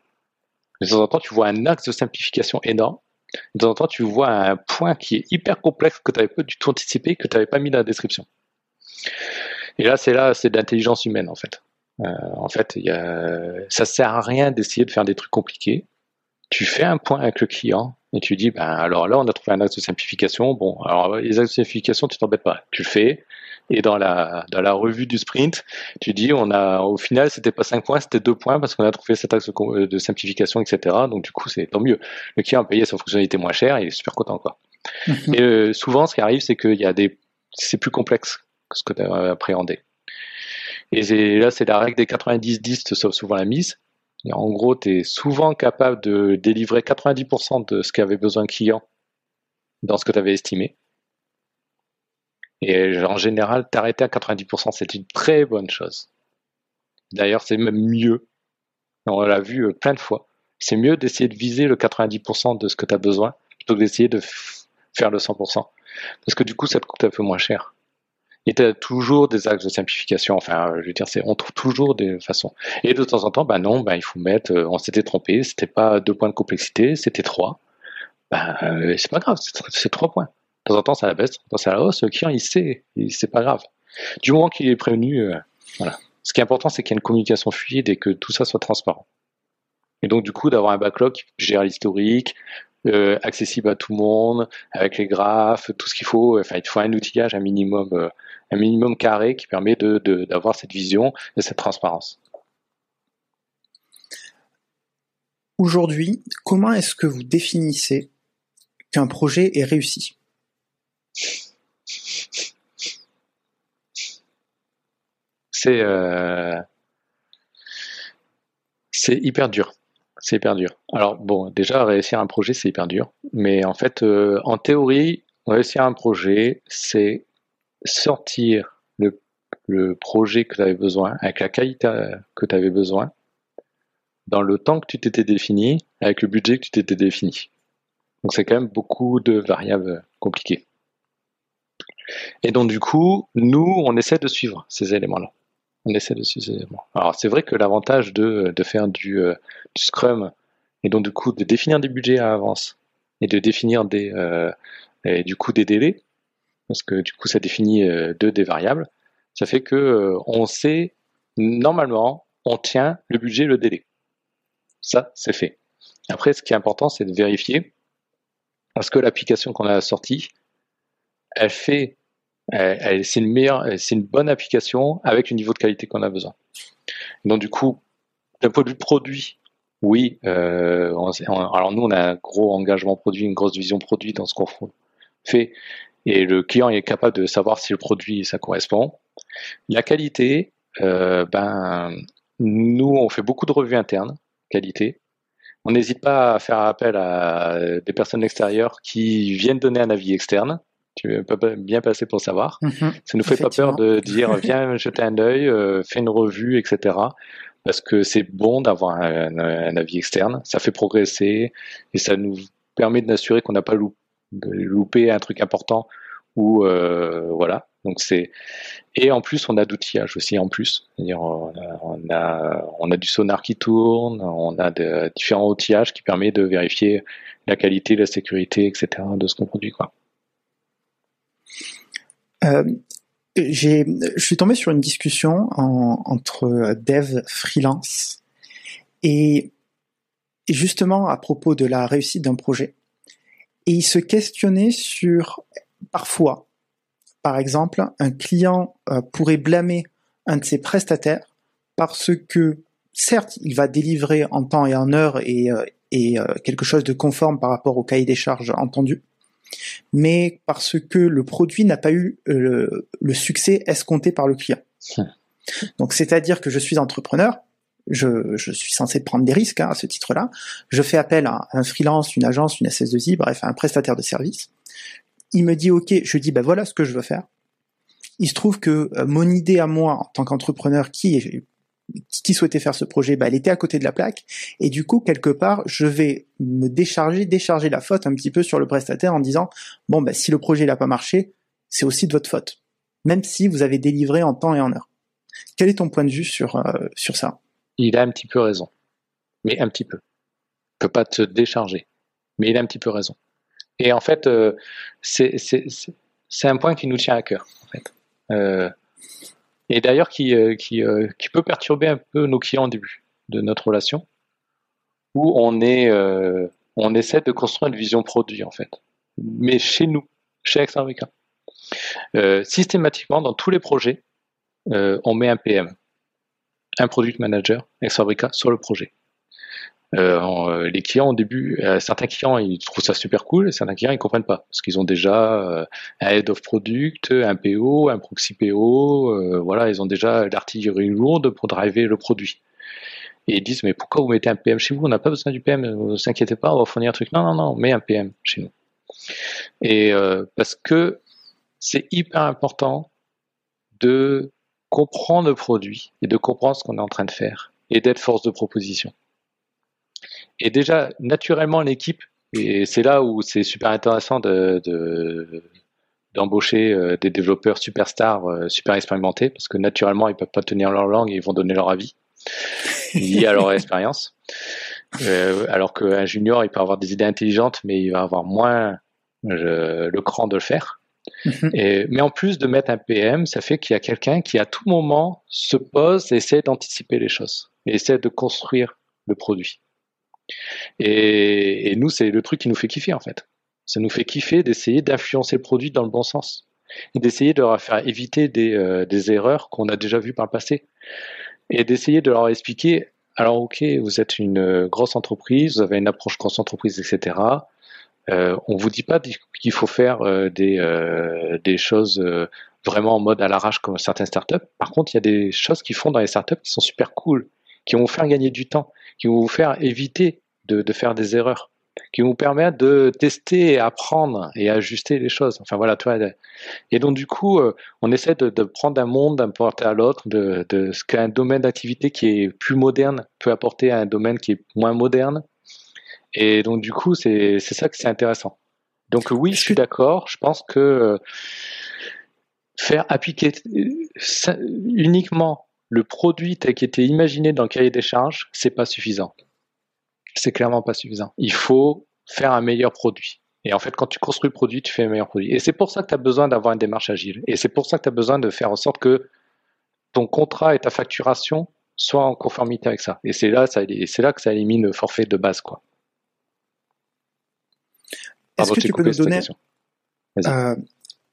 De temps en temps, tu vois un axe de simplification énorme. De temps en temps, tu vois un point qui est hyper complexe que tu n'avais pas du tout anticipé, que tu n'avais pas mis dans la description. Et là, c'est là, c'est de l'intelligence humaine en fait. Euh, en fait, y a, ça sert à rien d'essayer de faire des trucs compliqués. Tu fais un point avec le client, et tu dis, ben, alors là, on a trouvé un axe de simplification. Bon, alors les axes de simplification, tu t'embêtes pas. Tu le fais. Et dans la, dans la revue du sprint, tu dis, on a, au final, c'était pas 5 points, c'était 2 points parce qu'on a trouvé cet axe de simplification, etc. Donc, du coup, c'est tant mieux. Le client a payé sa fonctionnalité moins chère, il est super content, quoi. Mhm. Et euh, souvent, ce qui arrive, c'est qu'il y a des, c'est plus complexe que ce que tu as appréhendé. Et là, c'est la règle des 90-10, sauf souvent la mise en gros, tu es souvent capable de délivrer 90% de ce qu'avait besoin le client dans ce que tu avais estimé. Et en général, t'arrêter à 90%, c'est une très bonne chose. D'ailleurs, c'est même mieux. On l'a vu euh, plein de fois. C'est mieux d'essayer de viser le 90% de ce que tu as besoin plutôt que d'essayer de faire le 100%. Parce que du coup, ça te coûte un peu moins cher. Et tu as toujours des axes de simplification. Enfin, je veux dire, on trouve toujours des façons. Et de temps en temps, ben non, ben il faut mettre, euh, on s'était trompé, c'était pas deux points de complexité, c'était trois. Ben, euh, c'est pas grave, c'est, trois points. De temps en temps, ça la baisse, de temps en temps, ça la hausse. Le client, il sait, c'est pas grave. Du moment qu'il est prévenu, euh, voilà. Ce qui est important, c'est qu'il y ait une communication fluide et que tout ça soit transparent. Et donc, du coup, d'avoir un backlog qui gère l'historique, accessible à tout le monde, avec les graphes, tout ce qu'il faut. Enfin, il faut un outillage, un minimum un minimum carré qui permet d'avoir de, cette vision et cette transparence. Aujourd'hui, comment est-ce que vous définissez qu'un projet est réussi? C'est euh, c'est hyper dur. C'est hyper dur. Alors bon, déjà réussir un projet c'est hyper dur, mais en fait, euh, en théorie, réussir un projet, c'est sortir le, le projet que tu avais besoin, avec la qualité que tu avais besoin, dans le temps que tu t'étais défini, avec le budget que tu t'étais défini. Donc c'est quand même beaucoup de variables compliquées. Et donc du coup, nous, on essaie de suivre ces éléments-là. On essaie de éléments. Alors c'est vrai que l'avantage de, de faire du, euh, du, Scrum et donc du coup de définir des budgets à avance et de définir des, euh, et du coup des délais, parce que du coup ça définit euh, deux des variables, ça fait que on sait normalement on tient le budget et le délai. Ça c'est fait. Après ce qui est important c'est de vérifier parce que l'application qu'on a sortie, elle fait, c'est une meilleure, c'est une bonne application avec le niveau de qualité qu'on a besoin. Donc du coup, d'un point de vue produit, oui. Euh, alors nous, on a un gros engagement produit, une grosse vision produit dans ce qu'on fait, et le client est capable de savoir si le produit ça correspond. La qualité, euh, ben nous, on fait beaucoup de revues internes qualité. On n'hésite pas à faire appel à des personnes extérieures qui viennent donner un avis externe. Tu peux bien passer pour savoir. Mhm. ça nous fait pas peur de dire viens jeter un œil, euh, fais une revue, etc. Parce que c'est bon d'avoir un, avis externe. Ça fait progresser et ça nous permet de s'assurer qu'on n'a pas loupé un truc important ou euh, voilà. Donc c'est et en plus on a d'outillage aussi en plus. C'est-à-dire on a, on a du sonar qui tourne, on a de, différents outillages qui permettent de vérifier la qualité, la sécurité, etc. de ce qu'on produit quoi. Euh, j'ai, je suis tombé sur une discussion entre dev freelance et, et justement à propos de la réussite d'un projet. Et il se questionnait sur parfois par exemple, un client euh, pourrait blâmer un de ses prestataires parce que, certes, il va délivrer en temps et en heure et, euh, euh, quelque chose de conforme par rapport au cahier des charges entendu, mais parce que le produit n'a pas eu le, succès escompté par le client. Hum. Donc, c'est-à-dire que je suis entrepreneur, je, suis censé prendre des risques hein, à ce titre-là. Je fais appel à un freelance, une agence, une SS2I, bref, un prestataire de service il me dit ok, je dis bah voilà ce que je veux faire. Il se trouve que euh, mon idée à moi en tant qu'entrepreneur qui qui souhaitait faire ce projet, bah, elle était à côté de la plaque. Et du coup, quelque part, je vais me décharger, décharger la faute un petit peu sur le prestataire en disant, bon, bah, si le projet n'a pas marché, c'est aussi de votre faute. Même si vous avez délivré en temps et en heure. Quel est ton point de vue sur, euh, sur ça? Il a un petit peu raison. Mais un petit peu. Il peut pas te décharger. Mais il a un petit peu raison. Et en fait, euh, c'est un point qui nous tient à cœur. Euh, et d'ailleurs, qui, euh, qui, qui, peut perturber un peu nos clients au début de notre relation, où on, est, on essaie de construire une vision produit, en fait. Mais chez nous, chez Extrabrica. systématiquement, dans tous les projets, on met un PM, un Product Manager Extrabrica sur le projet. Euh, euh, les clients au début, euh, certains clients ils trouvent ça super cool, et certains clients ils comprennent pas parce qu'ils ont déjà un head of product, un PO, un proxy PO, voilà, ils ont déjà l'artillerie lourde pour driver le produit. Et ils disent mais pourquoi vous mettez un PM chez vous? On n'a pas besoin du PM, ne vous inquiétez pas, on va fournir un truc. Non non non, met un PM chez nous. Et parce que c'est hyper important de comprendre le produit et de comprendre ce qu'on est en train de faire et d'être force de proposition. Et déjà, naturellement, l'équipe, et c'est là où c'est super intéressant de, d'embaucher euh, des développeurs superstars, euh, super expérimentés, parce que naturellement, ils peuvent pas tenir leur langue et ils vont donner leur avis lié à leur expérience. Euh, alors qu'un junior, il peut avoir des idées intelligentes, mais il va avoir moins le cran de le faire. Mhm. Et, mais en plus de mettre un PM, ça fait qu'il y a quelqu'un qui à tout moment se pose et essaie d'anticiper les choses, et essaie de construire le produit. Et, nous, c'est le truc qui nous fait kiffer en fait. Ça nous fait kiffer d'essayer d'influencer le produit dans le bon sens d'essayer de leur faire éviter des, euh, des erreurs qu'on a déjà vues par le passé et d'essayer de leur expliquer alors ok, vous êtes une euh, grosse entreprise, vous avez une approche grosse entreprise, etc. Euh, on vous dit pas qu'il faut faire euh, des, des choses vraiment en mode à l'arrache comme certaines startups. Par contre, il y a des choses qu'ils font dans les startups qui sont super cool, qui vont vous faire gagner du temps, qui vont vous faire éviter de, faire des erreurs. qui vont permettre de tester apprendre et ajuster les choses. Enfin voilà, toi. Et donc du coup, euh, on essaie de, prendre un monde, d'apporter à l'autre, de, de ce qu'un domaine d'activité qui est plus moderne peut apporter à un domaine qui est moins moderne. Et donc du coup, c'est ça que c'est intéressant. Donc oui, je suis d'accord. Je pense que euh, faire appliquer euh, uniquement le produit tel qui était imaginé dans le cahier des charges, c'est pas suffisant. C'est clairement pas suffisant. Il faut faire un meilleur produit. Et en fait, quand tu construis le produit, tu fais un meilleur produit. Et c'est pour ça que tu as besoin d'avoir une démarche agile. Et c'est pour ça que tu as besoin de faire en sorte que ton contrat et ta facturation soient en conformité avec ça. Et c'est là, c'est là que ça élimine le forfait de base, quoi. Est-ce que tu peux nous donner euh,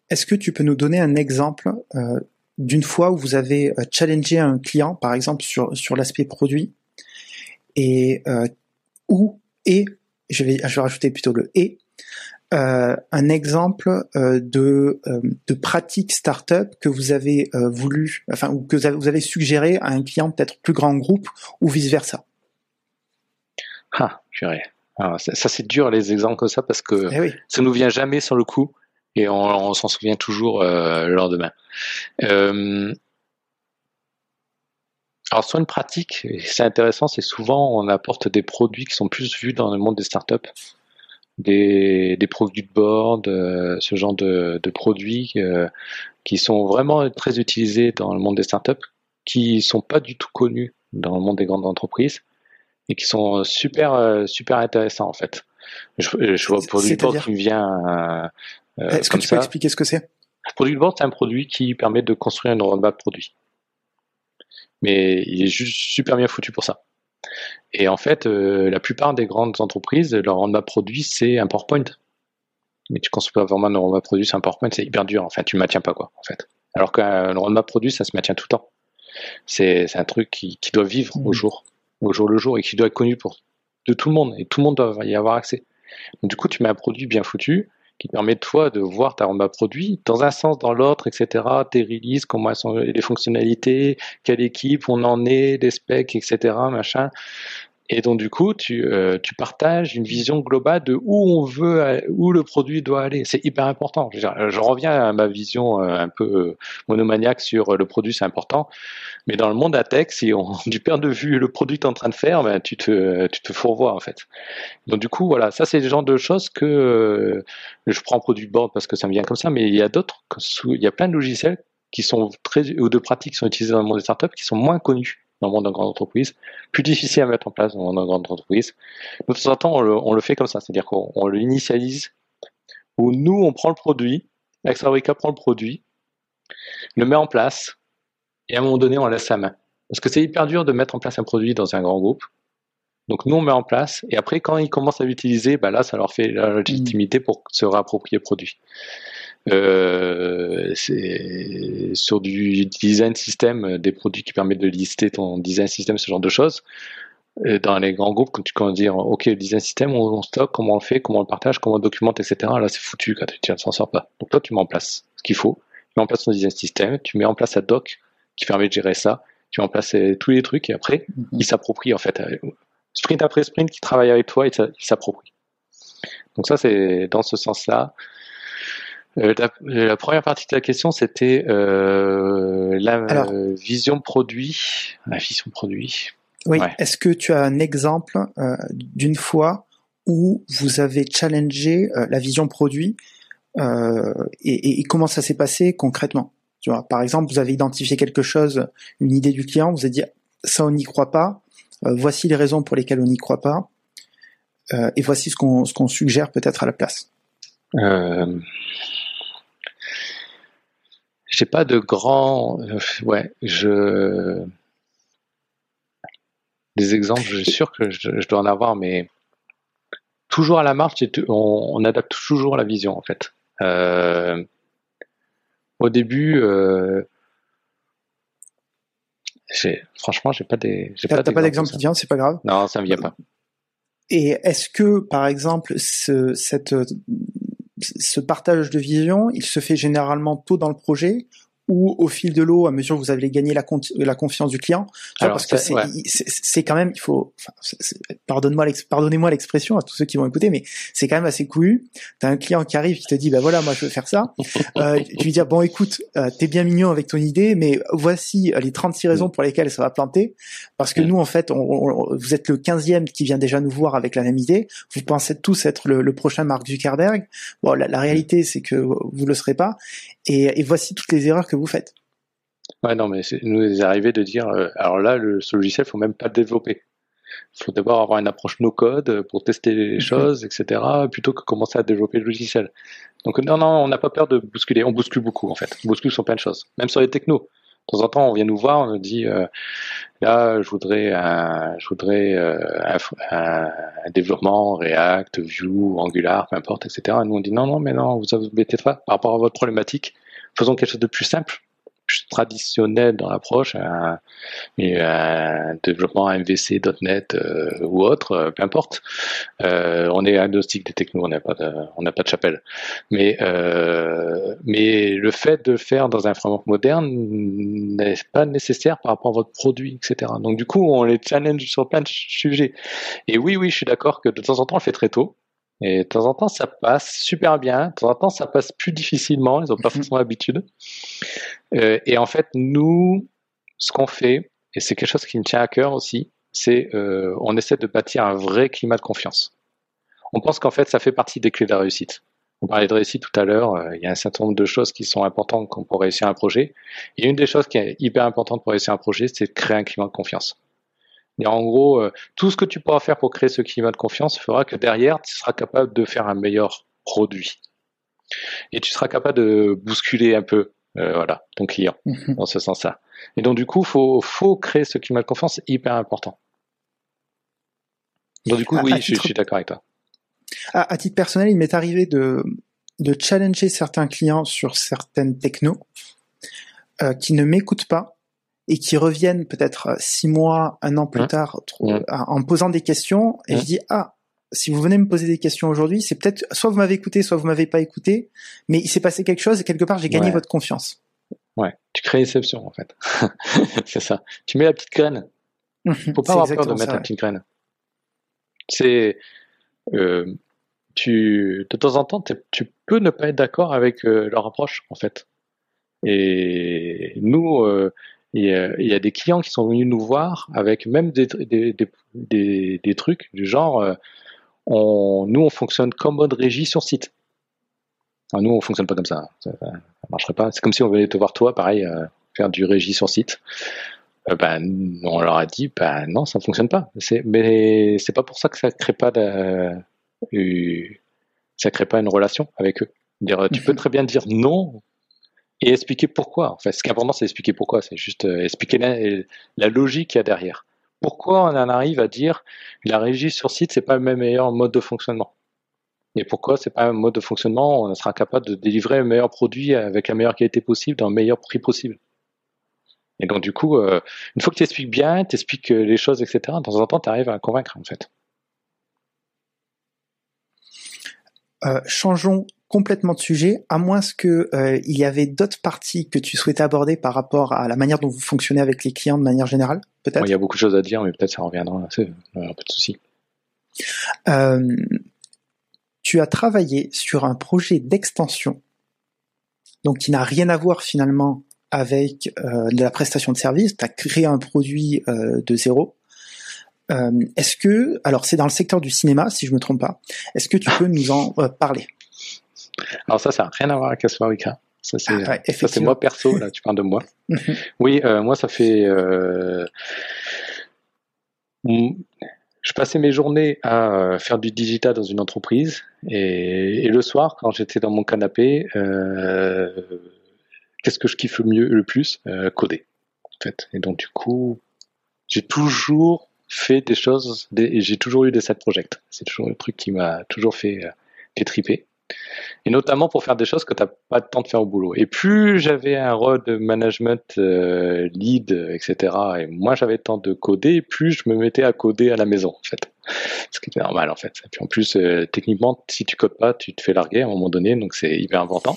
Est-ce que tu peux nous donner un exemple euh, d'une fois où vous avez euh, challengé un client, par exemple sur sur l'aspect produit, et où et je vais je vais rajouter plutôt le et un exemple de, de pratique startup que vous avez voulu, enfin, ou que vous avez suggéré à un client peut-être plus grand groupe ou vice versa. Ah, purée. Ah, ça, c'est dur les exemples comme ça parce que eh ça nous vient jamais sur le coup et on, s'en souvient toujours euh, le lendemain. Euh, alors sur une pratique, c'est intéressant, c'est souvent on apporte des produits qui sont plus vus dans le monde des startups, des, des produits de board, euh, ce genre de, de produits qui sont vraiment très utilisés dans le monde des startups, qui sont pas du tout connus dans le monde des grandes entreprises et qui sont super super intéressants en fait. Je, je vois produit board qui me vient. Euh, Est-ce que tu peux expliquer ce que c'est? Product board, c'est un produit qui permet de construire une roadmap produit. Mais il est juste super bien foutu pour ça. Et en fait, euh, la plupart des grandes entreprises, leur roadmap produit, c'est un PowerPoint. Mais tu construis pas vraiment une roadmap produit, c'est un PowerPoint, c'est hyper dur. En fait, tu ne maintiens pas quoi, en fait. Alors qu'un roadmap produit, ça se maintient tout le temps. C'est un truc qui, qui doit vivre au mmh. jour au jour le jour et qui doit être connu pour de tout le monde et tout le monde doit y avoir accès. Donc, du coup, tu mets un produit bien foutu qui permet toi de voir ta roadmap produit dans un sens, dans l'autre, etc. Tes releases, comment sont les fonctionnalités, quelle équipe on en est, les specs, etc. Machin. Et donc du coup, tu, euh, tu partages une vision globale de où on veut, où le produit doit aller. C'est hyper important. Je, je, reviens à ma vision euh, un peu euh, monomaniaque sur le produit, c'est important. Mais dans le monde à tech, si on, du perds de vue le produit que tu es en train de faire, ben, tu te, tu te fourvoies en fait. Donc du coup, voilà, ça c'est le genre de choses que je prends produit board parce que ça me vient comme ça, mais il y a d'autres, il y a plein de logiciels qui sont très, ou de pratiques qui sont utilisés dans le monde des startups qui sont moins connus dans le monde d'une grande entreprise, plus difficile à mettre en place dans le monde d'une grande entreprise. De temps en temps, on le, fait comme ça, c'est-à-dire qu'on l'initialise, où nous, on prend le produit, Exabrica prend le produit, le met en place, et à un moment donné, on laisse sa main. Parce que c'est hyper dur de mettre en place un produit dans un grand groupe. Donc nous, on met en place, et après, quand ils commencent à l'utiliser, bah là, ça leur fait la légitimité pour se réapproprier le produit. Euh, c'est sur du design system, des produits qui permettent de lister ton design system, ce genre de choses. dans les grands groupes, quand tu commences dire, OK, le design system, on, stocke, comment on le fait, comment on le partage, comment on le documente, etc. Là, c'est foutu, quand tu ne s'en sors pas. Donc toi, tu mets en place ce qu'il faut. Tu mets en place ton design system, tu mets en place un doc qui permet de gérer ça. Tu mets en place euh, tous les trucs et après, mm-hmm. il s'approprie, en fait. Euh, sprint après sprint, qui travaille avec toi, il s'approprie. Donc ça, c'est dans ce sens-là. Euh, la, première partie de la question, c'était euh, la vision produit. La vision produit. Oui. Est-ce que tu as un exemple euh, d'une fois où vous avez challengé la vision produit et, et, comment ça s'est passé concrètement? Tu vois, Par exemple, vous avez identifié quelque chose, une idée du client, vous avez dit ça on n'y croit pas. voici les raisons pour lesquelles on n'y croit pas. et voici ce qu'on ce qu'on suggère peut-être à la place. Euh, j'ai pas de grands. Euh, ouais, je. Des exemples, je suis sûr que je, dois en avoir, mais toujours à la marche, on, adapte toujours la vision en fait. Euh, au début, euh, franchement, j'ai pas des. T'as pas d'exemple qui vient, c'est pas grave? Non, ça me vient pas. Et est-ce que, par exemple, ce, cette ce partage de vision, il se fait généralement tôt dans le projet ou au fil de l'eau à mesure que vous allez gagner la, la confiance du client. Alors, parce que c'est quand même il faut pardonne-moi pardonnez-moi l'expression à tous ceux qui vont écouter mais c'est quand même assez couillu. T'as un client qui arrive qui te dit bah voilà moi je veux faire ça. Euh, tu lui dis bon écoute euh, t'es bien mignon avec ton idée mais voici les 36 raisons pour lesquelles ça va planter. Parce que nous en fait on, vous êtes le 15e qui vient déjà nous voir avec la même idée. Vous pensez tous être le, prochain Mark Zuckerberg. Bon la, la réalité c'est que vous le serez pas et, et voici toutes les erreurs que vous faites. Ouais, non, mais nous est arrivé de dire, euh, alors là, le, ce logiciel, faut même pas le développer. Il faut d'abord avoir une approche no-code pour tester les choses, etc., plutôt que commencer à développer le logiciel. Donc non, non, on n'a pas peur de bousculer. On bouscule beaucoup, en fait. On bouscule sur plein de choses. Même sur les technos. De temps en temps, on vient nous voir, on nous dit, euh, là, je voudrais un, je voudrais euh, un, développement React, Vue, Angular, peu importe, etc. Et nous, on dit, non, non, mais non, vous vous embêtez pas par rapport à votre problématique faisons quelque chose de plus simple, plus traditionnel dans l'approche, un, développement MVC, .NET euh, ou autre, euh, peu importe. Euh, on est agnostique des technos, on n'a pas de, chapelle. Mais euh, mais le fait de le faire dans un framework moderne n'est pas nécessaire par rapport à votre produit, etc. Donc du coup, on les challenge sur plein de sujets. Et oui, oui, je suis d'accord que de temps en temps, on le fait très tôt. Et de temps en temps, ça passe super bien. De temps en temps, ça passe plus difficilement. Ils n'ont pas mhm. forcément l'habitude. Euh, et en fait, nous, ce qu'on fait, et c'est quelque chose qui me tient à cœur aussi, c'est euh, on essaie de bâtir un vrai climat de confiance. On pense qu'en fait, ça fait partie des clés de la réussite. On parlait de réussite tout à l'heure. Euh, il y a un certain nombre de choses qui sont importantes pour réussir un projet. Et une des choses qui est hyper importante pour réussir un projet, c'est de créer un climat de confiance. Et en gros, euh, tout ce que tu pourras faire pour créer ce climat de confiance fera que derrière, tu seras capable de faire un meilleur produit. Et tu seras capable de bousculer un peu euh, voilà, ton client mhm. dans ce sens-là. Et donc du coup, faut faut créer ce climat de confiance hyper important. Donc du coup, oui, je, suis d'accord avec toi. À, titre personnel, il m'est arrivé de de challenger certains clients sur certaines technos euh, qui ne m'écoutent pas et qui reviennent peut-être euh, six mois, un an plus tard, en me posant des questions, et je dis ah, si vous venez me poser des questions aujourd'hui, c'est peut-être soit vous m'avez écouté, soit vous m'avez pas écouté, mais il s'est passé quelque chose et quelque part j'ai gagné votre confiance. Ouais, tu crées exception en fait. c'est ça. Tu mets la petite graine. Faut pas avoir peur de mettre la petite graine. C'est euh, tu de temps en temps tu peux ne pas être d'accord avec euh, leur approche en fait. Et nous, euh, il y a des clients qui sont venus nous voir avec même des, trucs du genre, euh, nous on fonctionne comme mode régie sur site. nous on fonctionne pas comme ça, ça, ne marcherait pas. C'est comme si on venait te voir toi, pareil, euh, faire du régie sur site. Euh, ben, on leur a dit, ben non, ça ne fonctionne pas. Mais c'est pas pour ça que ça crée ça crée pas une relation avec eux. Tu peux très bien dire non et expliquer pourquoi. En fait, ce qui est important, c'est expliquer pourquoi. C'est juste euh, expliquer la, logique qu'il y a derrière. Pourquoi on en arrive à dire la régie sur site, c'est pas le meilleur mode de fonctionnement? Et pourquoi c'est pas un mode de fonctionnement? On sera capable de délivrer le meilleur produit avec la meilleure qualité possible, dans le meilleur prix possible. Et donc du coup, euh, une fois que tu expliques bien, tu expliques euh, les choses, etc., de temps en temps, tu arrives à convaincre en fait. changeons complètement de sujet, à moins que euh, il y avait d'autres parties que tu souhaitais aborder par rapport à la manière dont vous fonctionnez avec les clients de manière générale, peut-être? il y a beaucoup de choses à dire, mais peut-être ça reviendra. C'est un peu de souci. Euh, tu as travaillé sur un projet d'extension, donc qui n'a rien à voir finalement avec euh, de la prestation de service. Tu as créé un produit de zéro. est-ce que, alors c'est dans le secteur du cinéma, si je me trompe pas. Est-ce que tu peux nous en parler? Alors ça, ça n'a rien à voir avec Aswarika. Ça, c'est, ah, ça, c'est moi perso, là, tu parles de moi. oui, euh, moi, ça fait... Euh, je passais mes journées à euh, faire du digital dans une entreprise et, le soir, quand j'étais dans mon canapé, qu'est-ce que je kiffe le mieux, le plus? Coder, en fait. Et donc, du coup, j'ai toujours fait des choses, et j'ai toujours eu des side projects. C'est toujours le truc qui m'a toujours fait, fait triper et notamment pour faire des choses que tu n'as pas de temps de faire au boulot. Et plus j'avais un rôle de management euh, lead, etc., et moi j'avais le temps de coder, plus je me mettais à coder à la maison, en fait. Ce qui était normal, en fait. Et puis en plus, euh, techniquement, si tu codes pas, tu te fais larguer à un moment donné, donc c'est hyper important.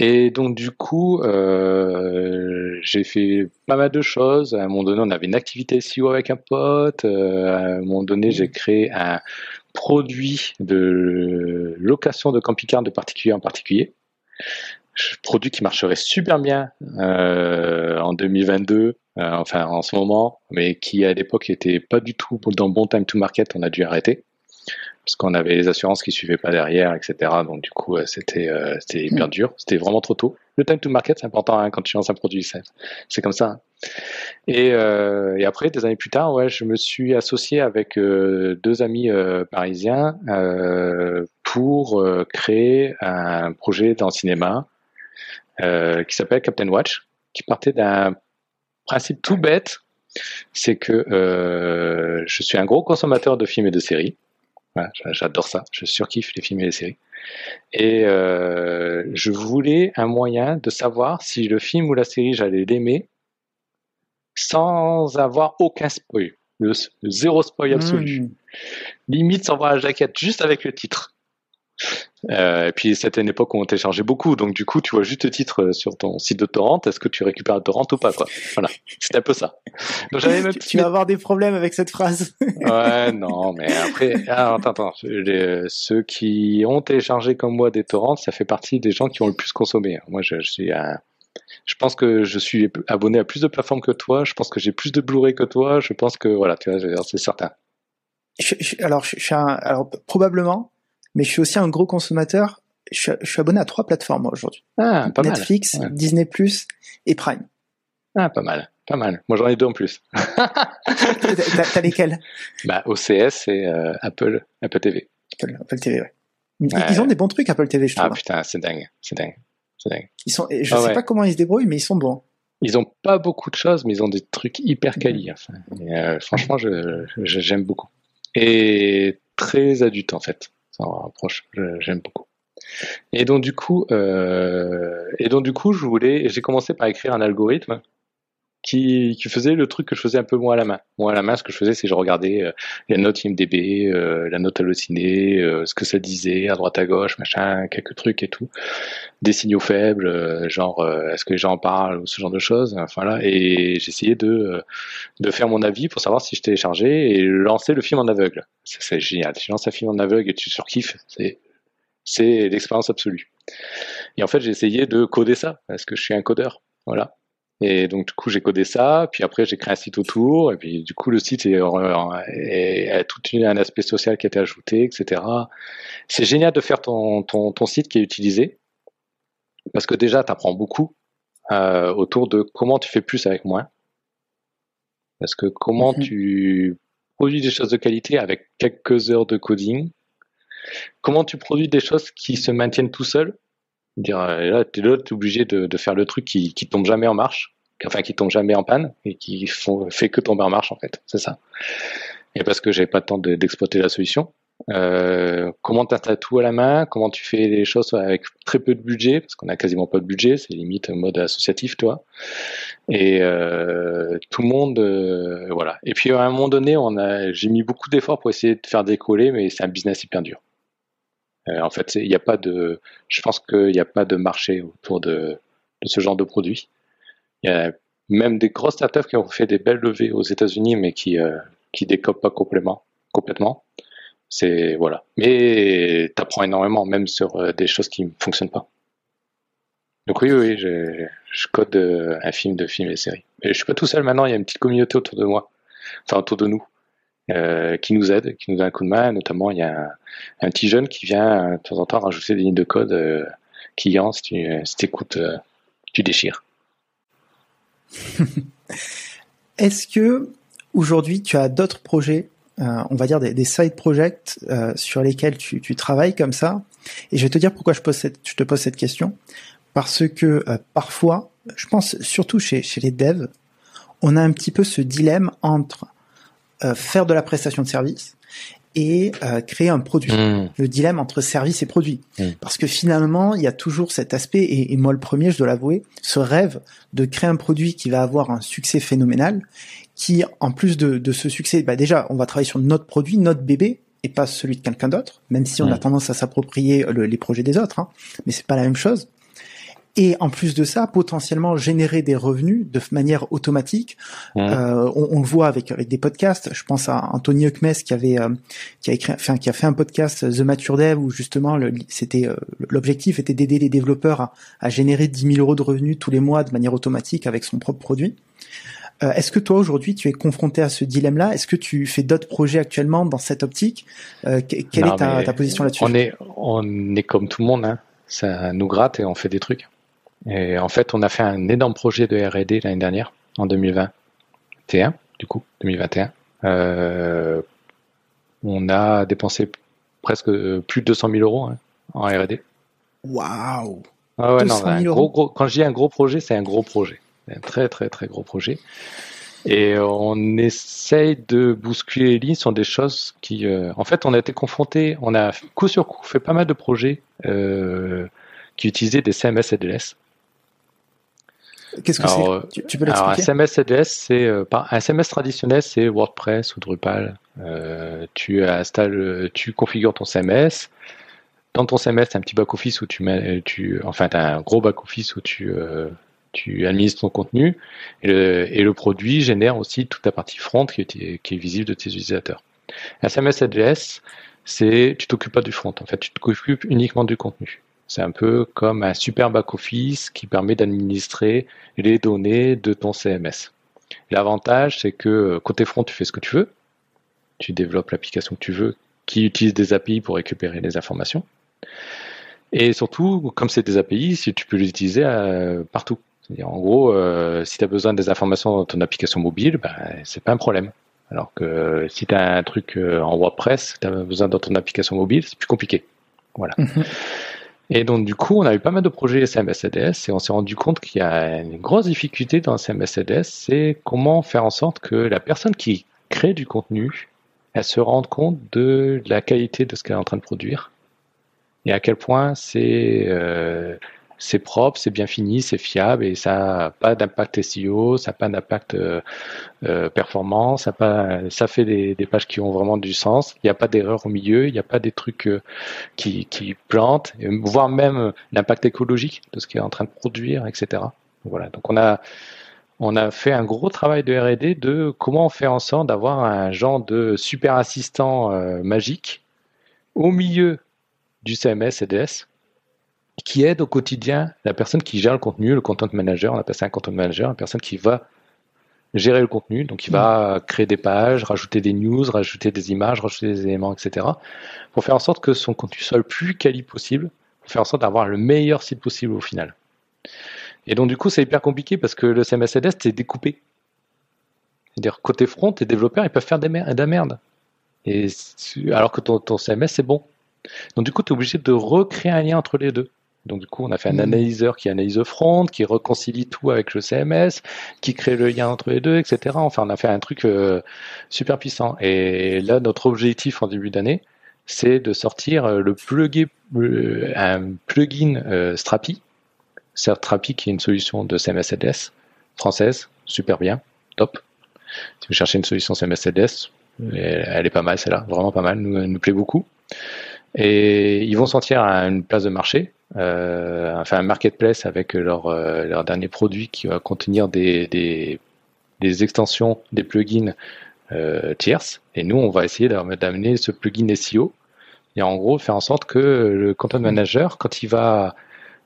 Et donc du coup, euh, j'ai fait pas mal de choses. À un moment donné, on avait une activité SEO avec un pote. À un moment donné, j'ai créé un produit de location de camping-car de particulier en particulier. Produit qui marcherait super bien euh, en 2022, enfin en ce moment, mais qui à l'époque était pas du tout dans bon time to market. On a dû arrêter parce qu'on avait les assurances qui suivaient pas derrière, etc. Donc du coup, euh, c'était euh, c'était hyper hmm. dur. C'était vraiment trop tôt. Le time to market, c'est important hein, quand tu lances un produit. C'est comme ça. Et, euh, et, après, des années plus tard, ouais, je me suis associé avec deux amis parisiens pour créer un projet dans le cinéma qui s'appelle Captain Watch, qui partait d'un principe tout bête, c'est que je suis un gros consommateur de films et de séries. J'adore ça. Je surkiffe les films et les séries. Et euh, je voulais un moyen de savoir si le film ou la série, j'allais l'aimer sans avoir aucun spoil. Le, zéro spoil absolu. Hmm. Limite sans voir la jaquette, juste avec le titre. Euh, et puis c'était une époque où on téléchargeait beaucoup, donc du coup tu vois juste le titre euh, sur ton site de torrent, est-ce que tu récupères le torrent ou pas quoi? Voilà, c'était un peu ça. Donc même tu vas avoir des problèmes avec cette phrase. ouais, non, mais après, ah, attends, attends, ceux qui ont téléchargé comme moi des torrents, ça fait partie des gens qui ont le plus consommé. Moi, je, suis un... Je pense que je suis abonné à plus de plateformes que toi. Je pense que j'ai plus de Blu-ray que toi. Je pense que voilà, tu vois, c'est certain. alors, je, suis un, alors probablement, mais je suis aussi un gros consommateur. Je suis, abonné à trois plateformes aujourd'hui. Ah, pas Netflix, Disney Plus et Prime. Ah, pas mal, pas mal. Moi, j'en ai deux en plus. T'as lesquels? Bah, OCS et euh, Apple, Apple TV. Apple, TV, ouais. Ils, ont des bons trucs Apple TV, je ah, trouve. Ah putain, c'est dingue, c'est dingue. Ils sont, je ah sais pas comment ils se débrouillent, mais ils sont bons. Ils ont pas beaucoup de choses, mais ils ont des trucs hyper quali. Enfin. Euh, franchement, j'aime beaucoup. Et très adulte en fait j'aime beaucoup. Et donc du coup, euh, et donc du coup, je voulais, j'ai commencé par écrire un algorithme qui, faisait le truc que je faisais un peu moins à la main. Moi à la main, ce que je faisais, c'est que je regardais euh, la note IMDb, euh, la note hallucinée, euh, ce que ça disait à droite à gauche, machin, quelques trucs et tout, des signaux faibles, genre est-ce que les gens en parlent ou ce genre de choses. Enfin là, et j'essayais de de faire mon avis pour savoir si je téléchargeais et lancer le film en aveugle. C'est génial. Tu lances un film en aveugle et tu surkiffes, c'est c'est l'expérience absolue. Et en fait, j'ai essayé de coder ça parce que je suis un codeur. Voilà. Et donc du coup j'ai codé ça, puis après j'ai créé un site autour, et puis du coup le site est, a tout un aspect social qui a été ajouté, etc. C'est génial de faire ton, ton, ton, site qui est utilisé, parce que déjà tu apprends beaucoup euh, autour de comment tu fais plus avec moins, parce que comment mhm. tu produis des choses de qualité avec quelques heures de coding, comment tu produis des choses qui se maintiennent tout seuls, Dire, euh, là, tu es obligé de, de, faire le truc qui, qui tombe jamais en marche, enfin qui tombe jamais en panne et qui font, fait que tomber en marche en fait. C'est ça. Et parce que j'avais pas le temps d'exploiter la solution. Euh, comment tu as tout à la main? Comment tu fais les choses avec très peu de budget? Parce qu'on a quasiment pas de budget, c'est limite mode associatif, toi. Et euh, tout le monde, euh, voilà. Et puis à un moment donné, on a, j'ai mis beaucoup d'efforts pour essayer de faire décoller, mais c'est un business hyper dur. Euh, en fait, il n'y a pas de, je pense qu'il n'y a pas de marché autour de, ce genre de produit. Il y a même des grosses startups qui ont fait des belles levées aux États-Unis, mais qui euh, décopent pas complètement. complètement. C'est voilà. Mais tu apprends énormément, même sur euh, des choses qui ne fonctionnent pas. Donc oui, oui, je, code un film de film et série. Mais je suis pas tout seul maintenant. Il y a une petite communauté autour de moi, enfin autour de nous. Euh, qui nous aide, qui nous donne un coup de main. Notamment, il y a un, petit jeune qui vient de temps en temps rajouter des lignes de code euh, client. Si tu si écoutes, euh, tu déchires. Est-ce que aujourd'hui tu as d'autres projets, on va dire des, side projects sur lesquels tu, travailles comme ça? Et je vais te dire pourquoi je, te pose cette question. Parce que parfois, je pense surtout chez, les devs, on a un petit peu ce dilemme entre euh, faire de la prestation de service et euh, créer un produit. Hmm. Le dilemme entre service et produit. Hmm. Parce que finalement, il y a toujours cet aspect, et, moi le premier, je dois l'avouer, ce rêve de créer un produit qui va avoir un succès phénoménal, qui, en plus de, de ce succès, bah déjà, on va travailler sur notre produit, notre bébé, et pas celui de quelqu'un d'autre, même si on a hmm. tendance à s'approprier les projets des autres, hein, mais c'est pas la même chose. Et en plus de ça, potentiellement générer des revenus de manière automatique. Mmh. Euh, on, on, le voit avec avec des podcasts. Je pense à Anthony Huckmes qui avait euh, qui a écrit, enfin qui a fait un podcast The Mature Dev où justement c'était euh, l'objectif était d'aider les développeurs à, à, générer 10 000 euros de revenus tous les mois de manière automatique avec son propre produit. Euh, est-ce que toi aujourd'hui tu es confronté à ce dilemme-là? Est-ce que tu fais d'autres projets actuellement dans cette optique? Quelle est ta, ta position là-dessus? On est on est comme tout le monde. Hein. Ça nous gratte et on fait des trucs. Et en fait, on a fait un énorme projet de R&D l'année dernière, en 2021, du coup, 2021. Euh, on a dépensé presque euh, plus de 200 000 euros hein, en R&D. Waouh ah ouais, non, un gros, gros, quand je dis un gros projet, c'est un gros projet. Un très, très, très gros projet. Et on essaye de bousculer les lignes sur des choses qui... Euh, en fait, on a été confronté, on a coup sur coup fait pas mal de projets euh, qui utilisaient des CMS et DLS. Qu'est-ce que c'est tu, peux l'expliquer Un CMS CDS, c'est euh, un CMS traditionnel, c'est WordPress ou Drupal. Euh, tu installes, tu configures ton CMS. Dans ton CMS, as un petit back office où tu mets, tu, enfin, as un gros back office où tu euh, tu administres ton contenu et le, et le, produit génère aussi toute la partie front qui est, qui est visible de tes utilisateurs. Un CMS CDS, c'est tu t'occupes pas du front, en fait, tu t'occupes uniquement du contenu. C'est un peu comme un super back-office qui permet d'administrer les données de ton CMS. L'avantage, c'est que euh, côté front, tu fais ce que tu veux. Tu développes l'application que tu veux, qui utilise des API pour récupérer les informations. Et surtout, comme c'est des API, si tu peux les utiliser euh, partout. En gros, euh, si tu as besoin des informations dans ton application mobile, ben, c'est pas un problème. Alors que si tu as un truc en WordPress, tu as besoin dans ton application mobile, c'est plus compliqué. Voilà. Et donc, du coup, on a eu pas mal de projets CMS-CDS et on s'est rendu compte qu'il y a une grosse difficulté dans CMS-CDS, c'est comment faire en sorte que la personne qui crée du contenu, elle se rende compte de la qualité de ce qu'elle est en train de produire et à quel point c'est euh, c'est propre, c'est bien fini, c'est fiable et ça n'a pas d'impact SEO, ça n'a pas d'impact euh, euh, performance, ça, pas, ça fait des, des, pages qui ont vraiment du sens. Il n'y a pas d'erreur au milieu, il n'y a pas des trucs euh, qui, qui plantent, voire même l'impact écologique de ce qui est en train de produire, etc. Voilà. Donc on a on a fait un gros travail de R&D de comment faire en sorte d'avoir un genre de super assistant magique au milieu du CMS et DS qui aide au quotidien la personne qui gère le contenu, le content manager, on appelle ça un content manager, la personne qui va gérer le contenu, donc il va créer des pages, rajouter des news, rajouter des images, rajouter des éléments, etc. pour faire en sorte que son contenu soit le plus quali possible, pour faire en sorte d'avoir le meilleur site possible au final. Et donc du coup c'est hyper compliqué parce que le CMS CDS c'est découpé. C'est-à-dire côté front, tes développeurs ils peuvent faire de la merde. Et alors que ton, ton CMS c'est bon. Donc du coup tu es obligé de recréer un lien entre les deux. Donc du coup, on a fait un hmm. analyseur qui analyse le front, qui réconcilie tout avec le CMS, qui crée le lien entre les deux, etc. Enfin, on a fait un truc euh, super puissant. Et là, notre objectif en début d'année, c'est de sortir euh, le plugin, un plugin euh, Strapi. Strapi qui est une solution de CMS LS française, super bien, top. Si vous cherchez une solution CMS LS, elle est pas mal celle-là, vraiment pas mal, nous, nous plaît beaucoup. Et ils vont sortir à une place de marché euh, enfin un marketplace avec leur, euh, leur dernier produit qui va contenir des, extensions, des plugins euh, tierces. Et nous, on va essayer d'amener ce plugin SEO et en gros faire en sorte que le content manager, quand il va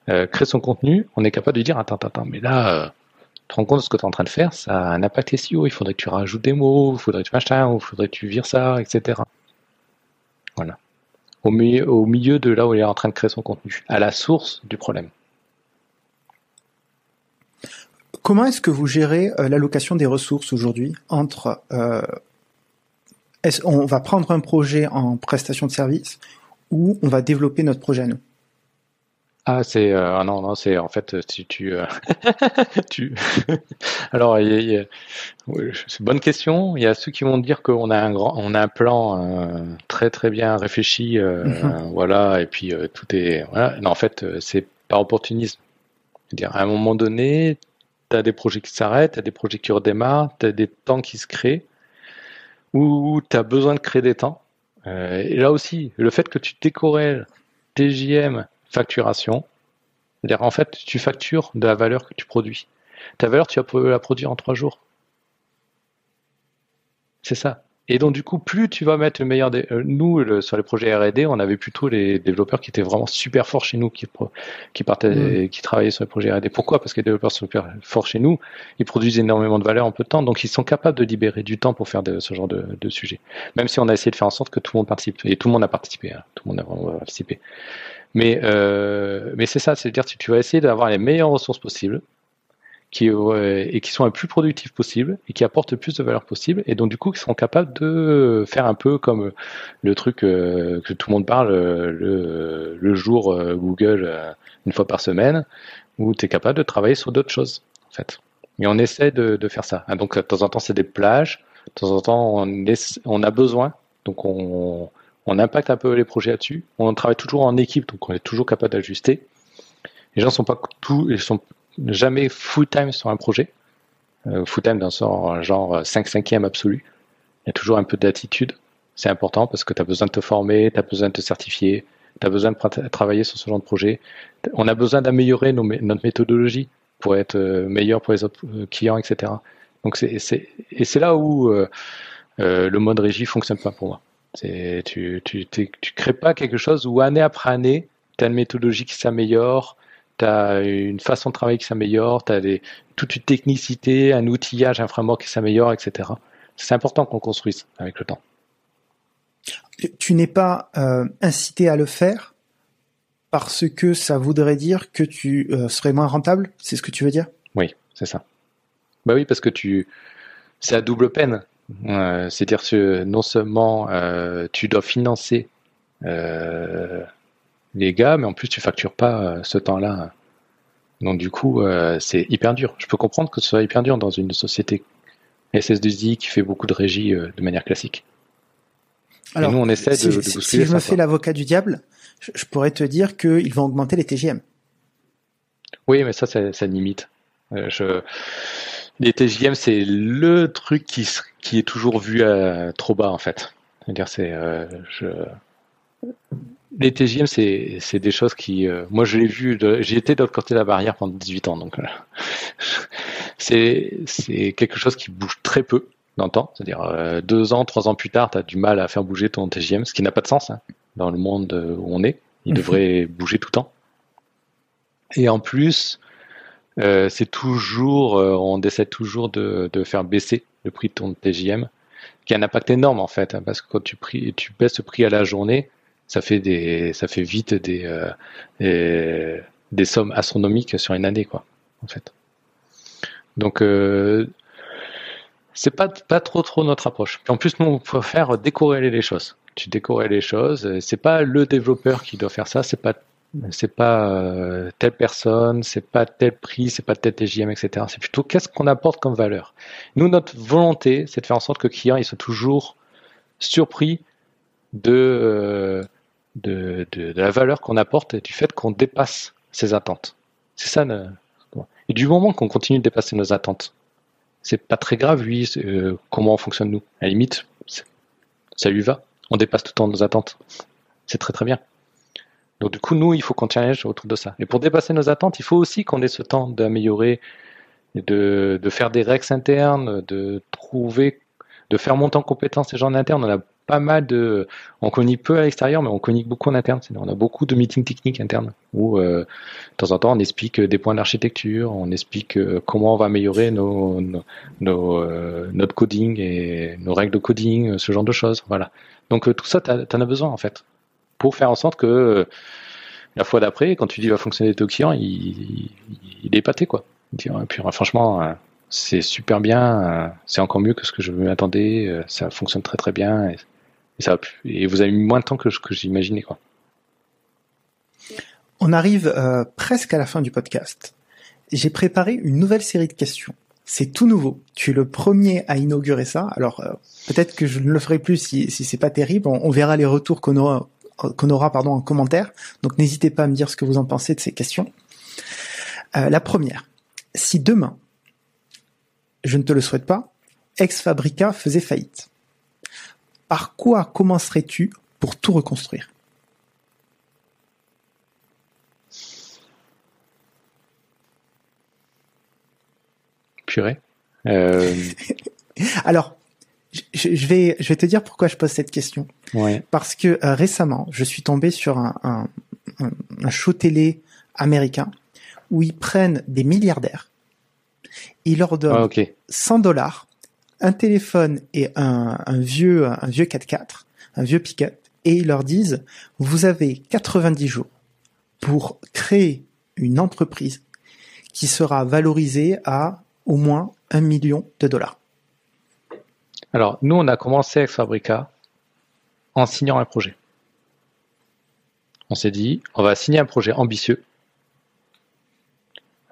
créer son contenu, on est capable de dire attends, attends, mais là, tu te rends compte de ce que tu es en train de faire, ça a un impact SEO, il faudrait que tu rajoutes des mots, il faudrait que tu machin, il faudrait que tu vires ça, etc. Voilà au milieu, de là où il est en train de créer son contenu, à la source du problème. Comment est-ce que vous gérez euh, l'allocation des ressources aujourd'hui entre euh, est-ce, on va prendre un projet en prestation de service ou on va développer notre projet à nous? Ah, c'est euh, ah non non c'est en fait si tu euh, tu alors c'est une bonne question. Il y a ceux qui vont dire qu'on a un grand on a un plan euh, très très bien réfléchi mhm. voilà et puis tout est voilà. Non, en fait c'est par opportunisme. dire à un moment donné, tu as des projets qui s'arrêtent, tu as des projets qui redémarrent, tu as des temps qui se créent ou tu as besoin de créer des temps. et là aussi, le fait que tu décorrèles TJM facturation, C'est-à-dire, en fait, tu factures de la valeur que tu produis. Ta valeur, tu vas la produire en trois jours. C'est ça. Et donc du coup, plus tu vas mettre le meilleur des... Euh, nous, sur les projets R&D, on avait plutôt les développeurs qui étaient vraiment super forts chez nous, qui, qui partaient, qui travaillaient sur les projets R&D. Pourquoi? Parce que les développeurs sont super forts chez nous, ils produisent énormément de valeur en peu de temps, donc ils sont capables de libérer du temps pour faire de, ce genre de, de sujet. Même si on a essayé de faire en sorte que tout le monde participe, et tout le monde a participé, hein. tout le monde a vraiment participé. Mais, euh, mais c'est ça, c'est-à-dire que tu vas essayer d'avoir les meilleures ressources possibles, qui, et qui sont le plus productifs possible et qui apportent le plus de valeur possible et donc du coup qui seront capables de faire un peu comme le truc euh, que tout le monde parle le, le jour euh, Google euh, une fois par semaine où tu es capable de travailler sur d'autres choses en fait. Et on essaie de, de, faire ça. Ah, donc de temps en temps c'est des plages, de temps en temps on, on a besoin, donc on, on impacte un peu les projets là-dessus. On travaille toujours en équipe, donc on est toujours capable d'ajuster. Les gens sont pas tous, jamais full-time sur un projet. Euh, full-time dans son genre 5 5 absolu. Il y a toujours un peu d'attitude. C'est important parce que tu as besoin de te former, tu as besoin de te certifier, tu as besoin de travailler sur ce genre de projet. On a besoin d'améliorer notre méthodologie pour être euh, meilleur pour les autres euh, clients, etc. Donc c'est, et c'est là où le mode régie fonctionne pas pour moi. Tu, tu crées pas quelque chose où année après année, tu as une méthodologie qui s'améliore, tu as une façon de travailler qui s'améliore, tu as toute une technicité, un outillage, un framework qui s'améliore, etc. C'est important qu'on construise avec le temps. Tu n'es pas euh, incité à le faire parce que ça voudrait dire que tu euh, serais moins rentable? C'est ce que tu veux dire? Oui, c'est ça. Bah oui, parce que tu, c'est à double peine. Euh, c'est-à-dire que non seulement tu dois financer les gars, mais en plus tu factures pas euh, ce temps-là. Donc du coup, euh, c'est hyper dur. Je peux comprendre que ce soit hyper dur dans une société SS2I qui fait beaucoup de régie euh, de manière classique. Alors, nous, on essaie de, de Si je me fais l'avocat du diable, je, pourrais te dire qu'ils vont augmenter les TGM. Oui, mais ça, ça, limite. je... Les TGM, c'est le truc qui, qui est toujours vu à trop bas, en fait. C'est-à-dire, c'est, je les TGM, c'est des choses qui, euh, moi, je l'ai vu. J'ai été de l'autre côté de la barrière pendant 18 ans, donc c'est c'est quelque chose qui bouge très peu dans le temps. C'est-à-dire euh, deux ans, trois ans plus tard, tu as du mal à faire bouger ton TGM, ce qui n'a pas de sens hein, dans le monde où on est. Il mhm. devrait bouger tout le temps. Et en plus, euh, c'est toujours, on essaie toujours de, de faire baisser le prix de ton TGM, qui a un impact énorme en fait, hein, parce que quand tu, prix, tu baisses le prix à la journée, ça fait des, ça fait vite des, euh, des, sommes astronomiques sur une année, quoi, en fait. Donc, euh, c'est pas, pas trop trop notre approche. en plus, nous, on peut faire les choses. Tu décorrèles les choses. C'est pas le développeur qui doit faire ça. C'est pas c'est pas euh, telle personne, c'est pas tel prix, c'est pas tel TGM, etc. C'est plutôt qu'est-ce qu'on apporte comme valeur. Nous, notre volonté, c'est de faire en sorte que le client il soit toujours surpris de, de, de, la valeur qu'on apporte et du fait qu'on dépasse ses attentes. C'est ça. Et du moment qu'on continue de dépasser nos attentes, c'est pas très grave, lui, euh, comment on fonctionne nous. À la limite, ça lui va. On dépasse tout le temps nos attentes. C'est très très bien. Donc du coup, nous, il faut qu'on challenge autour de ça. Et pour dépasser nos attentes, il faut aussi qu'on ait ce temps d'améliorer, de, de faire des règles internes, de trouver, de faire monter en compétence ces gens en pas mal de. On communique peu à l'extérieur, mais on communique beaucoup en interne. On a beaucoup de meetings techniques internes où, euh, de temps en temps, on explique des points d'architecture, on explique euh, comment on va améliorer nos, nos, euh, notre coding et nos règles de coding, ce genre de choses. Voilà. Donc tout ça, tu en as besoin en fait pour faire en sorte que la fois d'après, quand tu dis va fonctionner ton client, il, il est épaté quoi. puis franchement, c'est super bien, c'est encore mieux que ce que je m'attendais, ça fonctionne très très bien. Et, vous avez mis moins de temps que, j'imaginais. On arrive euh, presque à la fin du podcast. J'ai préparé une nouvelle série de questions. C'est tout nouveau. Tu es le premier à inaugurer ça. Alors euh, peut-être que je ne le ferai plus si, si c'est pas terrible. On, verra les retours qu'on aura, qu'on aura pardon, en commentaire. Donc n'hésitez pas à me dire ce que vous en pensez de ces questions. Euh, la première. Si demain, je ne te le souhaite pas, Ex Fabrica faisait faillite par quoi commencerais-tu pour tout reconstruire? Purée. Euh, Alors, je, vais, te dire pourquoi je pose cette question. Parce que euh, récemment, je suis tombé sur un, show télé américain où ils prennent des milliardaires, ils leur donnent ah, 100 dollars un téléphone et un, vieux un vieux 4x4, un vieux pick-up, et ils leur disent vous avez 90 jours pour créer une entreprise qui sera valorisée à au moins un million de dollars. Alors, nous, on a commencé avec Fabrica en signant un projet. On s'est dit, on va signer un projet ambitieux.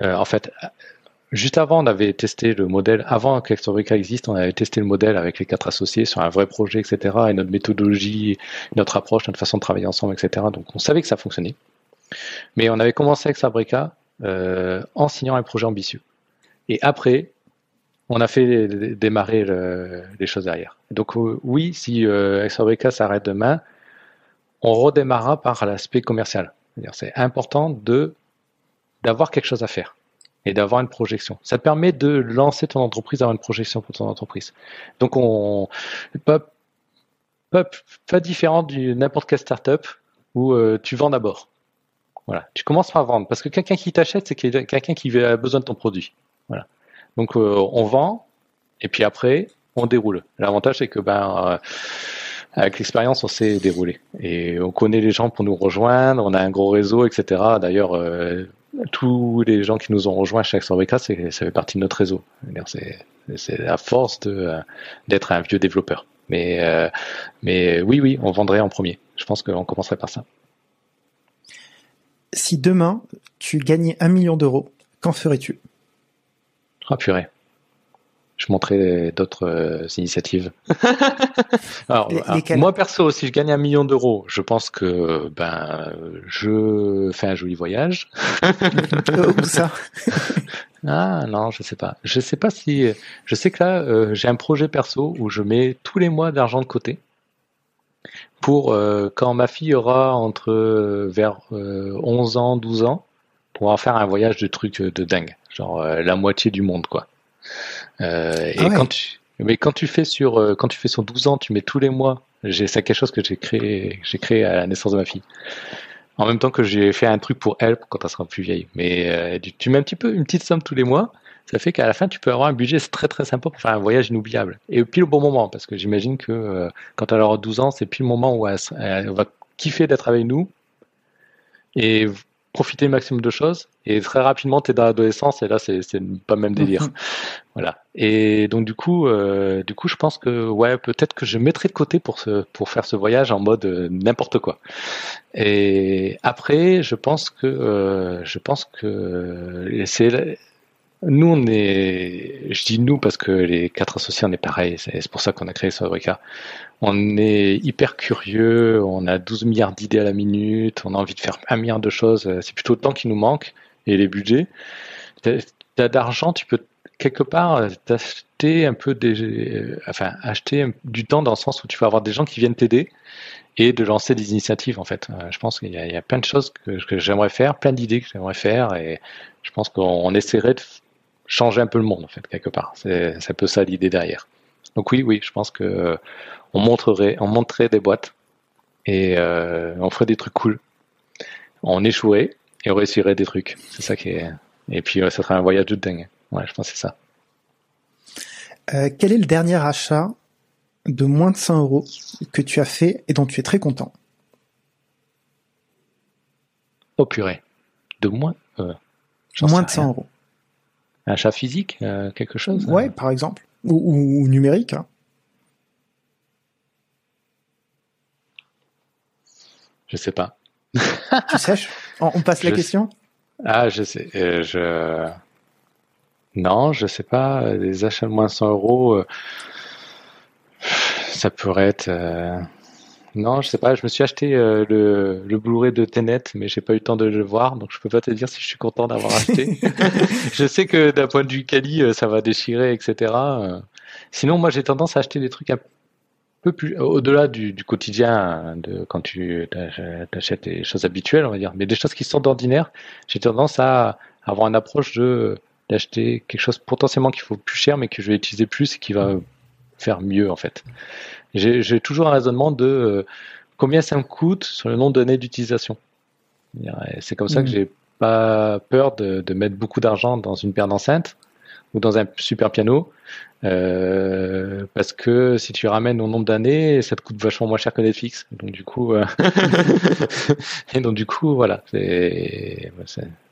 Euh, en fait, juste avant, on avait testé le modèle, avant que Fabrica existe, on avait testé le modèle avec les quatre associés sur un vrai projet, etc. Et notre méthodologie, notre approche, notre façon de travailler ensemble, etc. Donc, on savait que ça fonctionnait. Mais on avait commencé avec Fabrica euh, en signant un projet ambitieux. Et après, on a fait démarrer les choses derrière. Donc euh, oui, si euh, s'arrête demain, on redémarrera par l'aspect commercial. C'est important d'avoir quelque chose à faire et d'avoir une projection. Ça te permet de lancer ton entreprise, d'avoir une projection pour ton entreprise. Donc on pas pas, pas différent de n'importe quelle startup où euh, tu vends d'abord. Voilà, tu commences par vendre parce que quelqu'un qui t'achète, c'est quelqu'un qui a besoin de ton produit. Voilà. Donc euh, on vend et puis après on déroule. L'avantage c'est que ben euh, avec l'expérience, on sait dérouler et on connaît les gens pour nous rejoindre. On a un gros réseau, etc. D'ailleurs, euh, tous les gens qui nous ont rejoints chez Axorbeca, ça fait partie de notre réseau. C'est la force d'être un vieux développeur. Mais mais oui, oui, on vendrait en premier. Je pense qu'on commencerait par ça. Si demain tu gagnais un million d'euros, qu'en ferais-tu? Ah purée. Je montrerai d'autres euh, initiatives. alors, moi perso, si je gagne un million d'euros, je pense que ben je fais un joli voyage. Où ça? Ah non, je sais pas. Je sais pas si. Je sais que là, euh, j'ai un projet perso où je mets tous les mois d'argent de côté pour euh, quand ma fille aura entre vers 11 ans, 12 ans, pour faire un voyage de trucs de dingue genre la moitié du monde quoi. Euh, et ah quand tu, mais quand tu fais sur euh, quand tu fais sur 12 ans, tu mets tous les mois. J'ai c'est quelque chose que j'ai créé j'ai créé à la naissance de ma fille. En même temps que j'ai fait un truc pour elle quand elle sera plus vieille. Mais tu, mets un petit peu une petite somme tous les mois. Ça fait qu'à la fin, tu peux avoir un budget très très sympa pour faire un voyage inoubliable. Et pile au bon moment, parce que j'imagine que quand elle aura 12 ans, c'est pile le moment où elle, elle va kiffer d'être avec nous. Et profiter maximum de choses. Et très rapidement tu es dans l'adolescence et là c'est pas le même délire. Mhm. voilà. Et donc du coup euh, du coup je pense que ouais peut-être que je mettrai de côté pour ce pour faire ce voyage en mode euh, n'importe quoi. Et après je pense que euh, je pense que c'est nous, on est, je dis nous parce que les quatre associés, on est pareil. C'est pour ça qu'on a créé Fabrica. On est hyper curieux. On a 12 milliards d'idées à la minute. On a envie de faire un milliard de choses. C'est plutôt le temps qui nous manque et les budgets. T'as d'argent, tu peux quelque part t'acheter un peu des, enfin, acheter du temps dans le sens où tu vas avoir des gens qui viennent t'aider et de lancer des initiatives en fait. Euh, je pense qu'il y, y, a plein de choses que, que j'aimerais faire, plein d'idées que j'aimerais faire et je pense qu'on essaierait de changer un peu le monde en fait quelque part. C'est un peu ça l'idée derrière. Donc oui, oui, je pense que euh, on montrerait, on montrerait des boîtes et euh, on ferait des trucs cool. On échouerait et on réussirait des trucs. C'est ça qui est. Et puis ça serait un voyage de dingue. Ouais, je pense que c'est ça. Euh, quel est le dernier achat de moins de 100 euros que tu as fait et dont tu es très content? Oh purée. De moins euh, Moins de 100 euros. Un chat physique, euh, quelque chose Ouais, euh par exemple. Ou, numérique. Hein. Je sais pas. tu sais, on, passe la question? Ah, je sais. Euh, je... Non, je sais pas. Des achats de moins de 100 euros, ça pourrait être. Non, je sais pas. Je me suis acheté euh, le, le Blu-ray de Tenet, mais j'ai pas eu le temps de le voir, donc je peux pas te dire si je suis content d'avoir acheté. je sais que d'un point de vue quali, euh, ça va déchirer, etc. Euh. Sinon, moi, j'ai tendance à acheter des trucs un peu plus au-delà du, du, quotidien, de quand tu achètes des choses habituelles, on va dire, mais des choses qui sont d'ordinaire. J'ai tendance à avoir une approche de d'acheter quelque chose potentiellement qui vaut plus cher, mais que je vais utiliser plus et qui va faire mieux en fait. J'ai toujours un raisonnement de euh, combien ça me coûte sur le nombre d'années d'utilisation. C'est comme ça que mm. j'ai pas peur de, de mettre beaucoup d'argent dans une paire d'enceintes ou dans un super piano. Euh, parce que si tu ramènes au nombre d'années, ça te coûte vachement moins cher que Netflix. Donc du coup, euh, et donc du coup, voilà.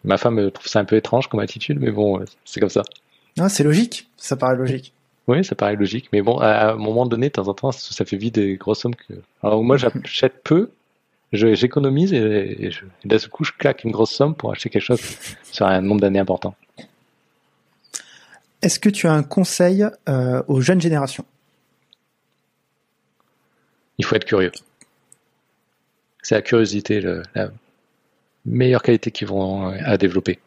Ma femme trouve ça un peu étrange comme attitude, mais bon, c'est comme ça. Ah, c'est logique. Ça paraît logique. Oui, ça paraît logique. Mais bon, à un moment donné, de temps en temps, ça fait vite des grosses sommes que. Alors moi, j'achète peu, j'économise et, et, d'un coup, je claque une grosse somme pour acheter quelque chose sur un nombre d'années important. Est-ce que tu as un conseil euh, aux jeunes générations? Il faut être curieux. C'est la curiosité la meilleure qualité qu'ils vont à développer.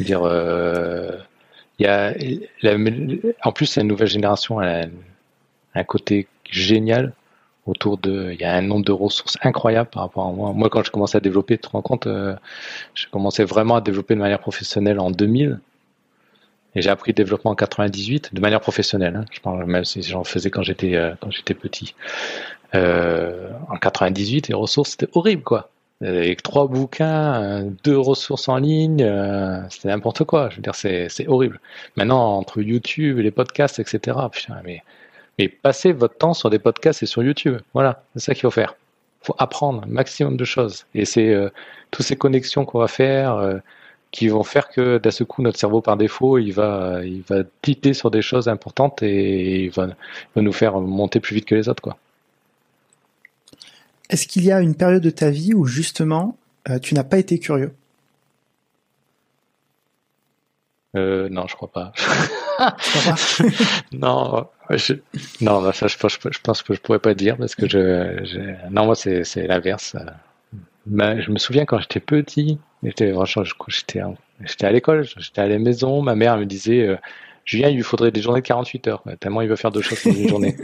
dire euh, il y a, en plus, la nouvelle génération a un côté génial autour de, il y a un nombre de ressources incroyables par rapport à moi. Moi, quand je commençais à développer, tu te rends compte, euh, je commençais vraiment à développer de manière professionnelle en 2000. Et j'ai appris le développement en 98 de manière professionnelle. Hein. Je parle même si j'en faisais quand j'étais euh, quand j'étais petit. Euh, en 98, les ressources c'était horrible quoi. Avec trois bouquins, deux ressources en ligne, euh, c'était n'importe quoi. Je veux dire, c'est horrible. Maintenant, entre YouTube les podcasts, etc. Putain, mais mais passez votre temps sur des podcasts et sur YouTube. Voilà, c'est ça qu'il faut faire. Il faut apprendre un maximum de choses. Et c'est euh, toutes ces connexions qu'on va faire. Euh, qui vont faire que d'un seul coup notre cerveau par défaut il va il va titer sur des choses importantes et il va, nous faire monter plus vite que les autres quoi. Est-ce qu'il y a une période de ta vie où justement euh, tu n'as pas été curieux? Euh, Non, je crois pas. non, je, non, ça je, je, pense que je pourrais pas dire parce que je, je non moi c'est c'est l'inverse. Ben, je me souviens quand j'étais petit, j'étais j'étais j'étais à l'école, j'étais à la maison, ma mère me disait euh, Julien, il lui faudrait des journées de 48 heures, tellement il veut faire deux choses dans une journée.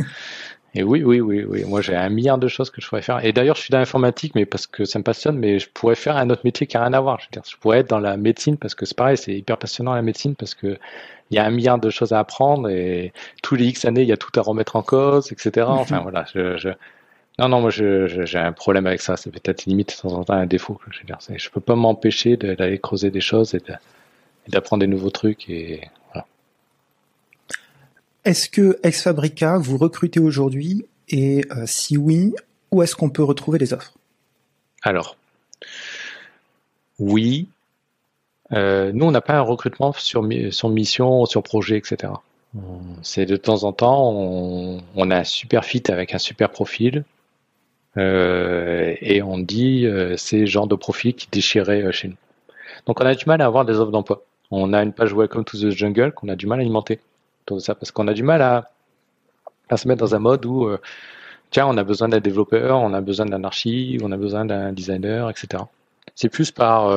Et oui, oui, oui, oui. Moi, j'ai un milliard de choses que je pourrais faire. Et d'ailleurs, je suis dans l'informatique, mais parce que ça me passionne, mais je pourrais faire un autre métier qui n'a rien à voir. Je, veux dire, je pourrais être dans la médecine parce que c'est pareil, c'est hyper passionnant la médecine parce que il y a un milliard de choses à apprendre et tous les X années, il y a tout à remettre en cause, etc. Enfin, voilà. Je, je, non, non, moi j'ai un problème avec ça. C'est peut-être limite de temps en temps un défaut. Je veux dire, je peux pas m'empêcher d'aller creuser des choses et d'apprendre des nouveaux trucs et. Est-ce que Ex Fabrica vous recrutez aujourd'hui et euh, si oui, où est-ce qu'on peut retrouver les offres? Alors, oui. Euh, nous, on n'a pas un recrutement sur, mission, sur projet, etc. C'est de temps en temps, on, a un super fit avec un super profil. Euh, et on dit euh, ces genres de profils qui déchiraient euh, chez nous. Donc on a du mal à avoir des offres d'emploi. On a une page Welcome to the Jungle qu'on a du mal à alimenter. Parce qu'on a du mal à, à se mettre dans un mode où tiens, on a besoin d'un développeur, on a besoin d'un archi, on a besoin d'un designer, etc. C'est plus par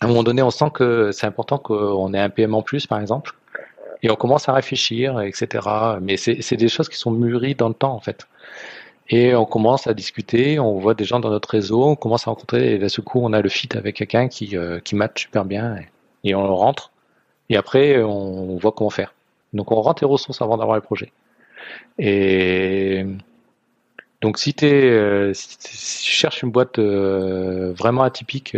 à un moment donné, on sent que c'est important qu'on ait un PM en plus, par exemple, et on commence à réfléchir, etc. Mais c'est des choses qui sont mûries dans le temps, en fait. Et on commence à discuter, on voit des gens dans notre réseau, on commence à rencontrer, et d'un seul coup, on a le fit avec quelqu'un qui, euh, qui match super bien, et, on rentre. Et après, on voit comment faire. Donc, on rentre les ressources avant d'avoir le projet. Et donc, si, es, euh, si, tu cherches une boîte euh, vraiment atypique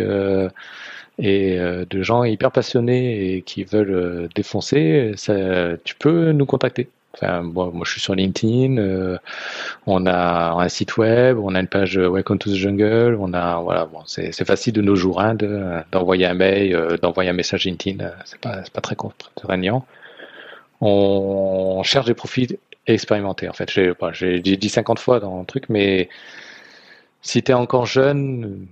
et de gens hyper passionnés et qui veulent défoncer, ça, tu peux nous contacter. Enfin, moi, je suis sur LinkedIn. Euh, on a un site web, on a une page Welcome to the Jungle. On a, voilà, bon, c'est facile de nos jours hein, d'envoyer un mail, euh, d'envoyer un message LinkedIn. Euh, c'est pas, pas très contraignant. On cherche des profils expérimentés. En fait, j'ai dit 50 fois dans le truc, mais si tu es encore jeune,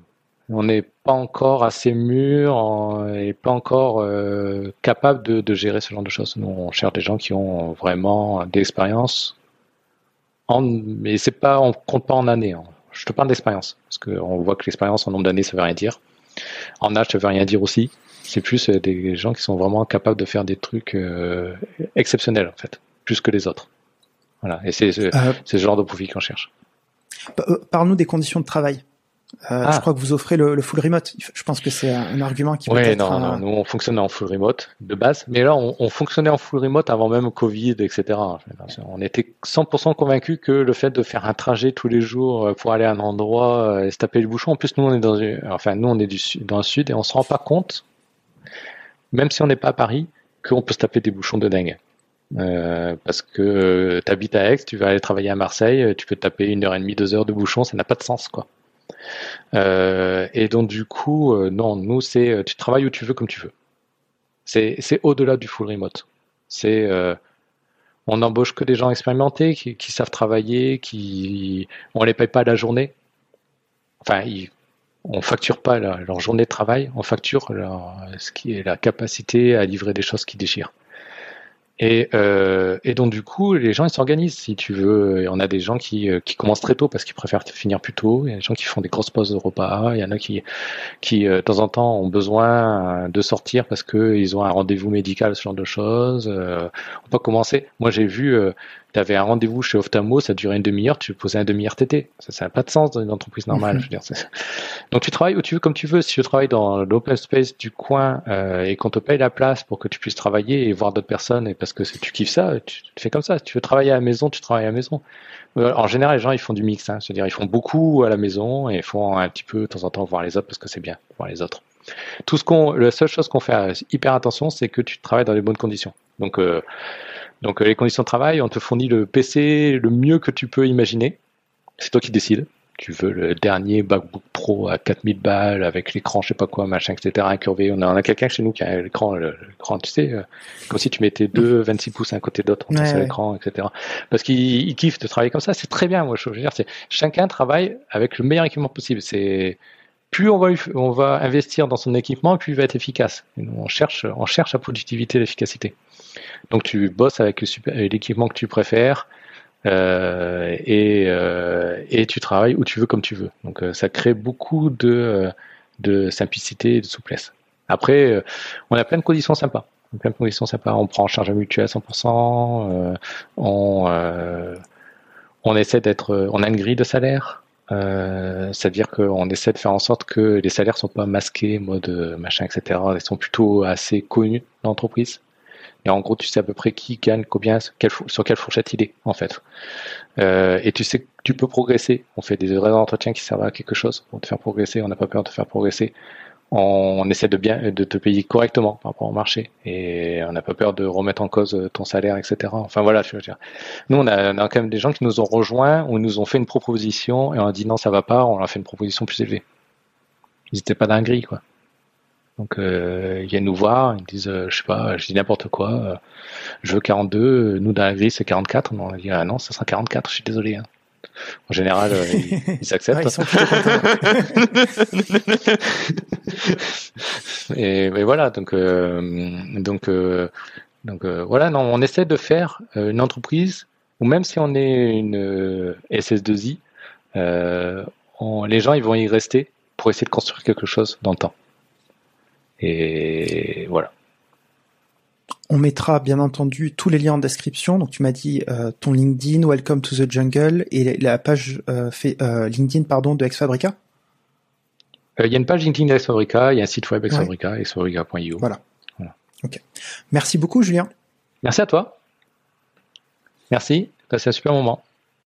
on n'est pas encore assez mûr et pas encore euh, capable de, gérer ce genre de choses. Nous, on cherche des gens qui ont vraiment d'expérience. En, mais c'est pas, on compte pas en années. Hein. Je te parle d'expérience parce qu'on voit que l'expérience en nombre d'années, ça veut rien dire. En âge, ça veut rien dire aussi. C'est plus euh, des gens qui sont vraiment capables de faire des trucs euh, exceptionnels en fait, plus que les autres. Voilà. Et c'est ce, genre de profil qu'on cherche. Parle-nous des conditions de travail Euh, ah. Je crois que vous offrez le, full remote. Je pense que c'est un argument qui peut être... non, non, nous on fonctionnait en full remote de base, mais là on, fonctionnait en full remote avant même Covid, etc. On était 100% convaincus que le fait de faire un trajet tous les jours euh, pour aller à un endroit et se taper le bouchon, en plus nous on est dans, enfin nous on est du, dans le sud et on se rend pas compte, même si on n'est pas à Paris, qu'on peut se taper des bouchons de dingue. Euh, parce que tu habites à Aix, tu vas aller travailler à Marseille, tu peux te taper une heure et demie, deux heures de bouchon, ça n'a pas de sens, quoi. Euh, et donc du coup, euh, non, nous c'est tu travailles où tu veux comme tu veux. C'est au-delà du full remote. C'est on n'embauche que des gens expérimentés qui, savent travailler, qui on les paye pas la journée. Enfin, ils, on facture pas leur, journée de travail, on facture ce qui est la capacité à livrer des choses qui déchirent. Et, euh, et, donc du coup, les gens ils s'organisent si tu veux. on a des gens qui, euh, qui commencent très tôt parce qu'ils préfèrent finir plus tôt. Il y a des gens qui font des grosses pauses de repas. Il y en a qui, qui euh, de temps en temps ont besoin de sortir parce qu'ils ont un rendez-vous médical, ce genre de choses. on peut commencer. Moi j'ai vu tu avais un rendez-vous chez Ophtalmo, ça durait une demi-heure, tu posais un demi-heure TT. Ça n'a pas de sens dans une entreprise normale. je veux dire. Donc tu travailles où tu veux, comme tu veux. Si tu travailles dans l'open space du coin euh, et qu'on te paye la place pour que tu puisses travailler et voir d'autres personnes, et parce que tu kiffes ça, tu, fais comme ça. Si tu veux travailler à la maison, tu travailles à la maison. Euh, en général, les gens ils font du mix, hein. c'est-à-dire ils font beaucoup à la maison et ils font un petit peu de temps en temps voir les autres parce que c'est bien voir les autres. Tout ce qu'on, la seule chose qu'on fait hyper attention, c'est que tu travailles dans les bonnes conditions. Donc euh, donc euh, les conditions de travail, on te fournit le PC le mieux que tu peux imaginer. C'est toi qui décides. Tu veux le dernier MacBook Pro à 4000 balles avec l'écran, je sais pas quoi, machin, etc. incurvé. On a, on a quelqu'un chez nous qui a l'écran, l'écran, tu sais, euh, comme si tu mettais deux 26 pouces à un côté d'autre entre ouais, l'écran, etc. Parce qu'il kiffe de travailler comme ça. C'est très bien. Moi, je veux dire, c'est chacun travaille avec le meilleur équipement possible. C'est plus on va, on va investir dans son équipement, plus il va être efficace. on cherche, on cherche la productivité et l'efficacité. Donc tu bosses avec l'équipement que tu préfères euh, et, euh, et, tu travailles où tu veux comme tu veux. Donc euh, ça crée beaucoup de, de simplicité et de souplesse. Après, on a plein de conditions sympas. Plein de conditions sympas. On prend en charge un mutuel à 100%. on, on essaie d'être. On a une grille de salaire. C'est-à-dire qu'on essaie de faire en sorte que les salaires sont pas masqués, mode machin, etc. Ils sont plutôt assez connus dans l'entreprise. Et en gros, tu sais à peu près qui gagne combien, sur quelle fourchette il est, en fait. Euh, et tu sais que tu peux progresser. On fait des vrais entretiens qui servent à quelque chose pour te faire progresser. On n'a pas peur de te faire progresser. On essaie de bien de te payer correctement par rapport au marché et on n'a pas peur de remettre en cause ton salaire, etc. Enfin voilà, je veux dire. Nous, on a, on a quand même des gens qui nous ont rejoints ou nous ont fait une proposition et on a dit non, ça va pas. On leur a fait une proposition plus élevée. Ils n'étaient pas dingueries, quoi. Donc euh, ils viennent nous voir, ils disent, euh, je sais pas, je dis n'importe quoi, euh, je veux 42, nous dans la c'est 44, on a dit ah non, ça sera 44, je suis désolé. Hein. En général, ils, acceptent. et, voilà, donc donc donc voilà, non, on essaie de faire une entreprise ou même si on est une SS2I, les gens ils vont y rester pour essayer de construire quelque chose dans le temps. Et voilà. On mettra bien entendu tous les liens en description. Donc tu m'as dit euh, ton LinkedIn, Welcome to the Jungle et la page euh, fait, euh, LinkedIn pardon de Exfabrica. Il y a une page LinkedIn d'Exfabrica, il y a un site web Exfabrica, ouais. exfabrica.io. Voilà. voilà. Ok. Merci beaucoup Julien. Merci à toi. Merci. C'est un super moment.